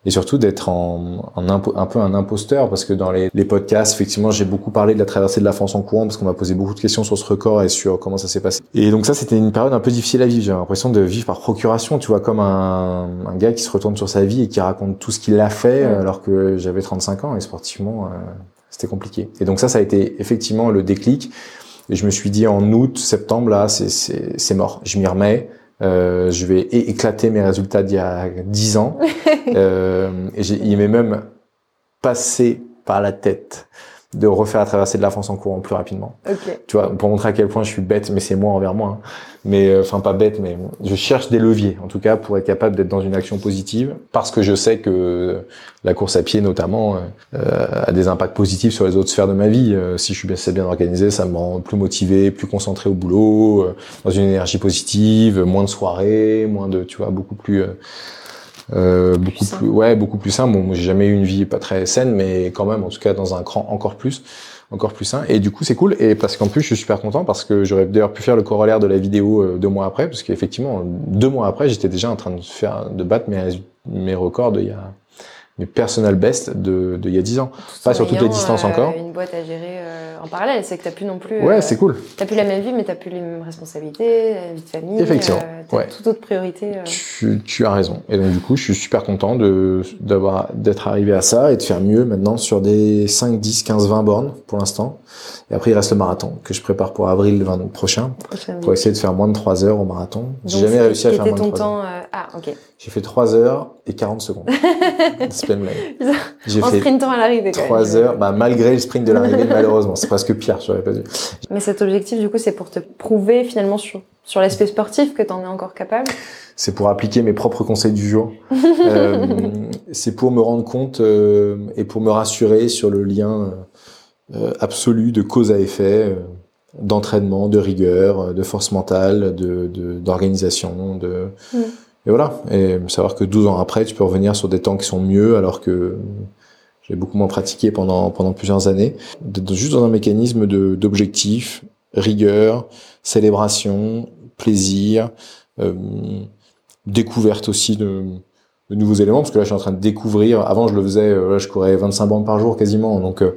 et surtout d'être en, en impo- un peu un imposteur parce que dans les, les podcasts, effectivement, j'ai beaucoup parlé de la traversée de la France en courant parce qu'on m'a posé beaucoup de questions sur ce record et sur comment ça s'est passé. Et donc ça, c'était une période un peu difficile à vivre. J'avais l'impression de vivre par procuration, tu vois, comme un, un gars qui se retourne sur sa vie et qui raconte tout ce qu'il a fait alors que j'avais 35 ans et sportivement, euh, c'était compliqué. Et donc ça, ça a été effectivement le déclic. Et je me suis dit en août, septembre, là, c'est- mort. Je m'y remets. Euh, je vais éclater mes résultats d'il y a 10 ans. euh, et il m'est même passé par la tête de refaire la traversée de la France en courant plus rapidement. Ok. Tu vois, pour montrer à quel point je suis bête, mais c'est moi envers moi. hein. Mais euh, enfin pas bête, mais je cherche des leviers, en tout cas, pour être capable d'être dans une action positive, parce que je sais que la course à pied, notamment, euh, euh, a des impacts positifs sur les autres sphères de ma vie. Euh, si je suis bien, c'est bien organisé, ça me rend plus motivé, plus concentré au boulot, euh, dans une énergie positive, moins de soirées, moins de, tu vois, beaucoup plus, euh, beaucoup Plus ouais, beaucoup plus sain. Bon, moi, j'ai jamais eu une vie pas très saine, mais quand même, en tout cas, dans un cran encore plus, encore plus sain. Et du coup, c'est cool. Et parce qu'en plus, je suis super content parce que j'aurais d'ailleurs pu faire le corollaire de la vidéo euh, deux mois après, parce qu'effectivement, deux mois après, j'étais déjà en train de faire, de battre mes, mes records de il y a, mes personal best de, de il y a dix ans. Tout Pas sur toutes les distances euh, encore. Une boîte à gérer euh, en parallèle, c'est que t'as plus non plus. Ouais, euh, c'est cool. T'as plus la même vie, mais t'as plus les mêmes responsabilités, la vie de famille. Effectivement, euh, t'as ouais. toute autre priorité. euh. Tu, tu as raison. Et donc du coup, je suis super content d'être arrivé à ça et de faire mieux maintenant sur des 5, 10, 15, 20 bornes pour l'instant. Et après, il reste le marathon que je prépare pour avril 20 prochain prochaine pour essayer de faire moins de 3 heures au marathon. J'ai jamais réussi à faire moins de ton 3 heures. euh, Ah, ok. J'ai fait 3 heures et 40 secondes. blague. J'ai En fait sprintant à l'arrivée. 3 heures, bah, malgré le sprint de l'arrivée, malheureusement. C'est presque pire, j'aurais pas dû. Mais cet objectif, du coup, c'est pour te prouver finalement sur, sur l'aspect sportif que t'en es encore capable. c'est pour appliquer mes propres conseils du jour. Euh, c'est pour me rendre compte euh, et pour me rassurer sur le lien euh, absolu de cause à effet, d'entraînement, de rigueur, de force mentale, de de- d'organisation, de, Mm. Et voilà. Et savoir que 12 ans après, tu peux revenir sur des temps qui sont mieux alors que j'ai beaucoup moins pratiqué pendant pendant plusieurs années. D'être juste dans un mécanisme de d'objectif, rigueur, célébration, plaisir. Euh, découverte aussi de, de nouveaux éléments parce que là je suis en train de découvrir avant je le faisais euh, là je courais 25 bandes par jour quasiment donc euh,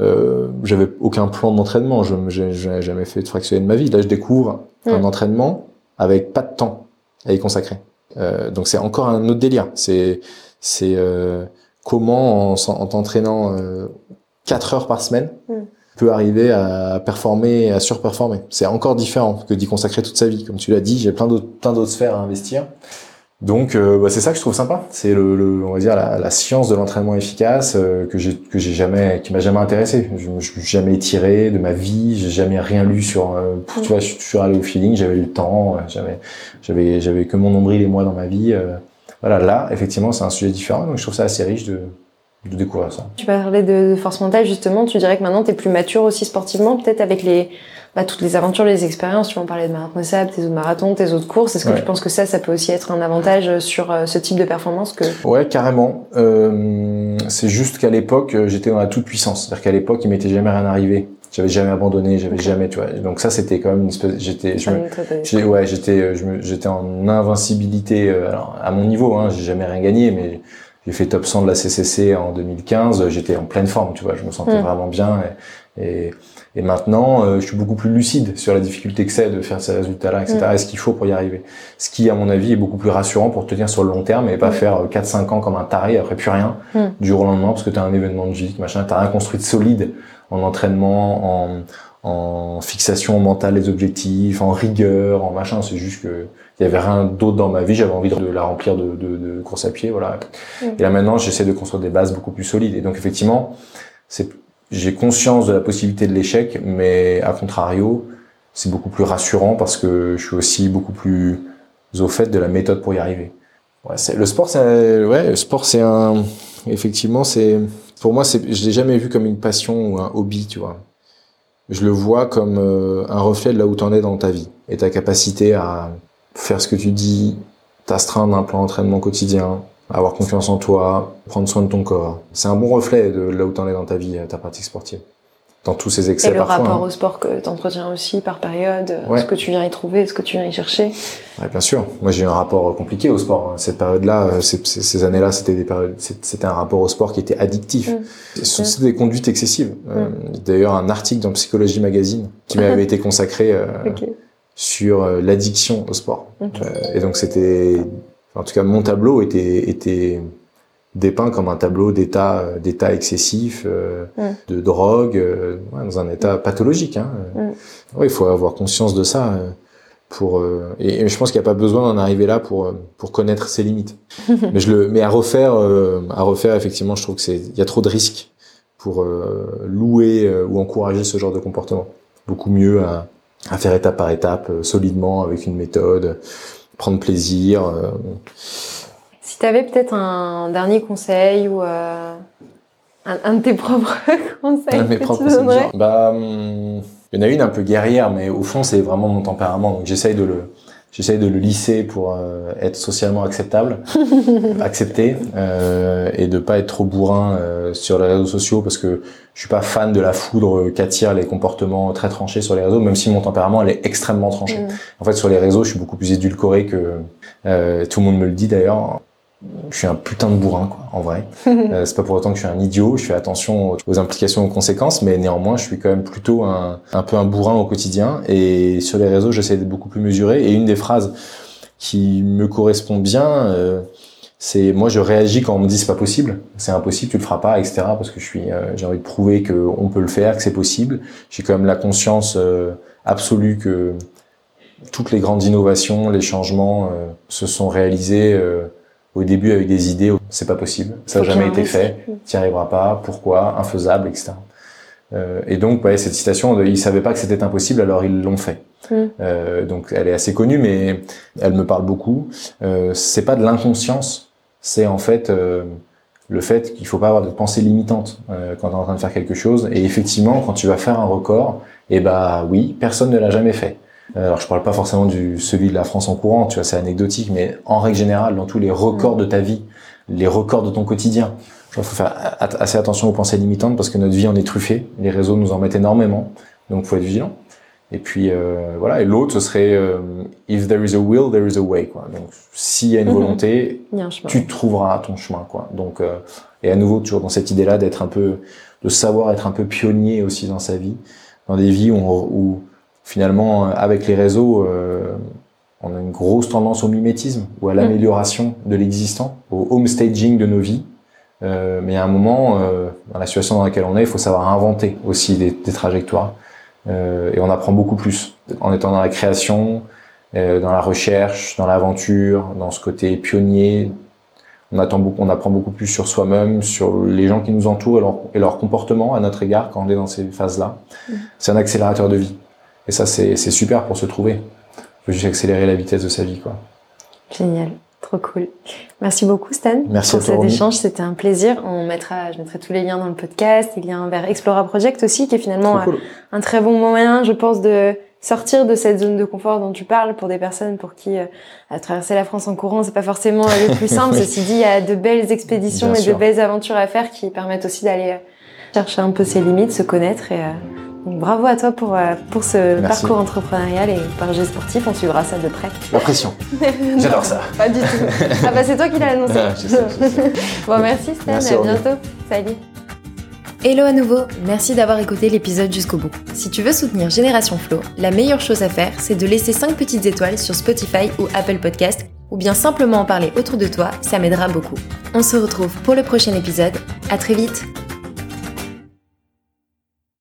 euh, j'avais aucun plan d'entraînement je j'ai j'ai jamais fait de fractionner de ma vie là je découvre un entraînement avec pas de temps à y consacrer Euh, donc c'est encore un autre délire. C'est c'est euh, comment en, en t'entraînant euh, 4 heures par semaine Mm. peut arriver à performer à surperformer. C'est encore différent que d'y consacrer toute sa vie. Comme tu l'as dit j'ai plein d'autres plein d'autres sphères à investir donc euh, bah, c'est ça que je trouve sympa, c'est le, le- on va dire la, la science de l'entraînement efficace euh, que j'ai que j'ai jamais qui m'a jamais intéressé. Je me suis jamais étiré de ma vie, j'ai jamais rien lu sur euh, tu vois, je suis toujours allé au feeling, j'avais le temps, euh, j'avais j'avais j'avais que mon nombril et moi dans ma vie euh. voilà, là effectivement, c'est un sujet différent donc je trouve ça assez riche de de découvrir ça. Tu parlais de, de force mentale, justement. Tu dirais que maintenant, tu es plus mature aussi sportivement, peut-être avec les, bah, toutes les aventures, les expériences. Tu m'en parlais de marathon sable, tes autres marathons, tes autres courses. Est-ce que Ouais. tu penses que ça, ça peut aussi être un avantage sur euh, ce type de performance que Ouais, carrément. Euh, c'est juste qu'à l'époque, euh, j'étais dans la toute puissance. C'est-à-dire qu'à l'époque, il m'était jamais rien arrivé. J'avais jamais abandonné, j'avais Ok. jamais, tu vois. Donc ça, c'était quand même une espèce. J'étais, je me, ça me- ouais, j'étais, euh, j'étais en invincibilité. euh, Alors, à mon niveau, hein, j'ai jamais rien gagné, mais j'ai fait top 100 de la CCC en 2015. euh, J'étais en pleine forme, tu vois. Je me sentais Mm. vraiment bien. Et, et, et maintenant, euh, je suis beaucoup plus lucide sur la difficulté que c'est de faire ces résultats-là, etc. Mm. Et ce qu'il faut pour y arriver? Ce qui, à mon avis, est beaucoup plus rassurant pour te tenir sur le long terme et pas Mm. faire euh, 4-5 ans comme un taré, après plus rien, Mm. du jour au lendemain, parce que tu as un événement de vie, machin. T'as rien construit de solide en entraînement, en en fixation mentale des objectifs, en rigueur, en machin. C'est juste que il y avait rien d'autre dans ma vie. J'avais envie de la remplir de, de, de course à pied, voilà. Mm. Et là maintenant, j'essaie de construire des bases beaucoup plus solides. Et donc effectivement, c'est j'ai conscience de la possibilité de l'échec, mais à contrario, c'est beaucoup plus rassurant parce que je suis aussi beaucoup plus au fait de la méthode pour y arriver. Ouais, le sport, c'est ouais, le sport, c'est un effectivement, c'est pour moi, c'est je l'ai jamais vu comme une passion ou un hobby, tu vois je le vois comme euh, un reflet de là où tu en es dans ta vie et ta capacité à faire ce que tu dis, t'astreindre un plan d'entraînement quotidien, avoir confiance en toi, prendre soin de ton corps. C'est un bon reflet de là où tu en es dans ta vie, ta pratique sportive. Dans tous ces excès Et le parfois. rapport hein. au sport que tu entretiens aussi par période, Ouais. ce que tu viens y trouver, ce que tu viens y chercher. Ouais, bien sûr. Moi, j'ai eu un rapport compliqué au sport. Cette période-là, euh, ces, années-là, c'était des périodes, c'était un rapport au sport qui était addictif. Mm. Sont c'était des conduites excessives. Euh, D'ailleurs, un article dans Psychologie Magazine qui m'avait été consacré euh, sur l'addiction au sport. Euh, et donc, c'était, en tout cas, mon tableau était, était dépeint comme un tableau d'état, euh, d'état excessif, euh, Mm. de drogue, euh, ouais, dans un état pathologique. Hein. Mm. Ouais, il faut avoir conscience de ça. euh, pour et, et je pense qu'il n'y a pas besoin d'en arriver là pour pour connaître ses limites. mais je le mais à refaire à refaire effectivement, je trouve que c'est il y a trop de risques pour louer ou encourager ce genre de comportement. Beaucoup mieux à à faire étape par étape, solidement avec une méthode, prendre plaisir. euh, Si tu avais peut-être un dernier conseil ou euh, un, un de tes propres conseils Un de mes que propres tu donnerais? Bah, hum, il y en a une un peu guerrière, mais au fond, c'est vraiment mon tempérament. Donc, j'essaye de le, j'essaye de le lisser pour euh, être socialement acceptable, accepté, euh, et de pas être trop bourrin euh, sur les réseaux sociaux parce que je suis pas fan de la foudre qu'attirent les comportements très tranchés sur les réseaux, même si mon tempérament elle est extrêmement tranché. Mm. En fait, sur les réseaux, je suis beaucoup plus édulcoré que euh, tout le monde me le dit d'ailleurs. Je suis un putain de bourrin, quoi, en vrai. Euh, c'est pas pour autant que je suis un idiot. Je fais attention aux implications, aux conséquences, mais néanmoins, je suis quand même plutôt un, un peu un bourrin au quotidien. Et sur les réseaux, j'essaie d'être beaucoup plus mesuré. Et une des phrases qui me correspond bien, euh, c'est moi, je réagis quand on me dit c'est pas possible, c'est impossible, tu le feras pas, etc. Parce que je suis, euh, j'ai envie de prouver que on peut le faire, que c'est possible. J'ai quand même la conscience euh, absolue que toutes les grandes innovations, les changements euh, se sont réalisés au début avec des idées, c'est pas possible, ça n'a jamais été un fait, tu n'y arriveras pas, pourquoi, infaisable, etc. Euh, et donc, ouais, cette citation, ils savaient pas que c'était impossible, alors ils l'ont fait. Mm. Euh, donc, elle est assez connue, mais elle me parle beaucoup. Euh, c'est pas de l'inconscience, c'est en fait euh, le fait qu'il faut pas avoir de pensée limitante quand tu es en train de faire quelque chose. Et effectivement, quand tu vas faire un record, eh bah oui, personne ne l'a jamais fait. Euh, Alors, je parle pas forcément du celui de la France en courant, tu vois, c'est anecdotique, mais en règle générale, dans tous les records de ta vie, les records de ton quotidien, il faut faire assez attention aux pensées limitantes parce que notre vie en est truffée. Les réseaux nous en mettent énormément, donc faut être vigilant. Et puis euh, voilà. Et l'autre, ce serait euh, if there is a will, there is a way. Quoi. Donc s'il y a une Mhm. volonté, tu trouveras ton chemin. Quoi. Donc euh, et à nouveau toujours dans cette idée-là d'être un peu, de savoir être un peu pionnier aussi dans sa vie, dans des vies où, on- où finalement euh, avec les réseaux, euh, on a une grosse tendance au mimétisme ou à l'amélioration de l'existant, au home staging de nos vies. Euh, mais à un moment, euh, dans la situation dans laquelle on est, il faut savoir inventer aussi des, des trajectoires. Euh, et on apprend beaucoup plus en étant dans la création, euh, dans la recherche, dans l'aventure, dans ce côté pionnier. On, attend beaucoup, on apprend beaucoup plus sur soi-même, sur les gens qui nous entourent et leur, et leur comportement à notre égard quand on est dans ces phases-là. C'est un accélérateur de vie. Et ça, c'est super pour se trouver. Il faut juste accélérer la vitesse de sa vie. Quoi. Génial. Trop cool. Merci beaucoup Stan Merci pour cet échange. C'était un plaisir. On mettra, je mettrai tous les liens dans le podcast, les liens vers Explora Project aussi, qui est finalement cool. un très bon moyen, je pense, de sortir de cette zone de confort dont tu parles pour des personnes pour qui euh, à traverser la France en courant, c'est pas forcément le plus simple. Oui. Ceci dit, il y a de belles expéditions Bien et sûr. de belles aventures à faire qui permettent aussi d'aller euh, chercher un peu ses limites, se connaître. Et, euh, donc bravo à toi pour, euh, pour ce Merci. parcours entrepreneurial et par G sportif. On suivra ça de près. La pression. J'adore ça. Pas du tout. Ah bah c'est toi qui l'as annoncé. Ah, je sais, je sais. bon merci Stan, Merci, à bientôt. Salut. Hello à nouveau, merci d'avoir écouté l'épisode jusqu'au bout. Si tu veux soutenir Génération Flow, la meilleure chose à faire, c'est de laisser 5 petites étoiles sur Spotify ou Apple Podcast, ou bien simplement en parler autour de toi, ça m'aidera beaucoup. On se retrouve pour le prochain épisode, à très vite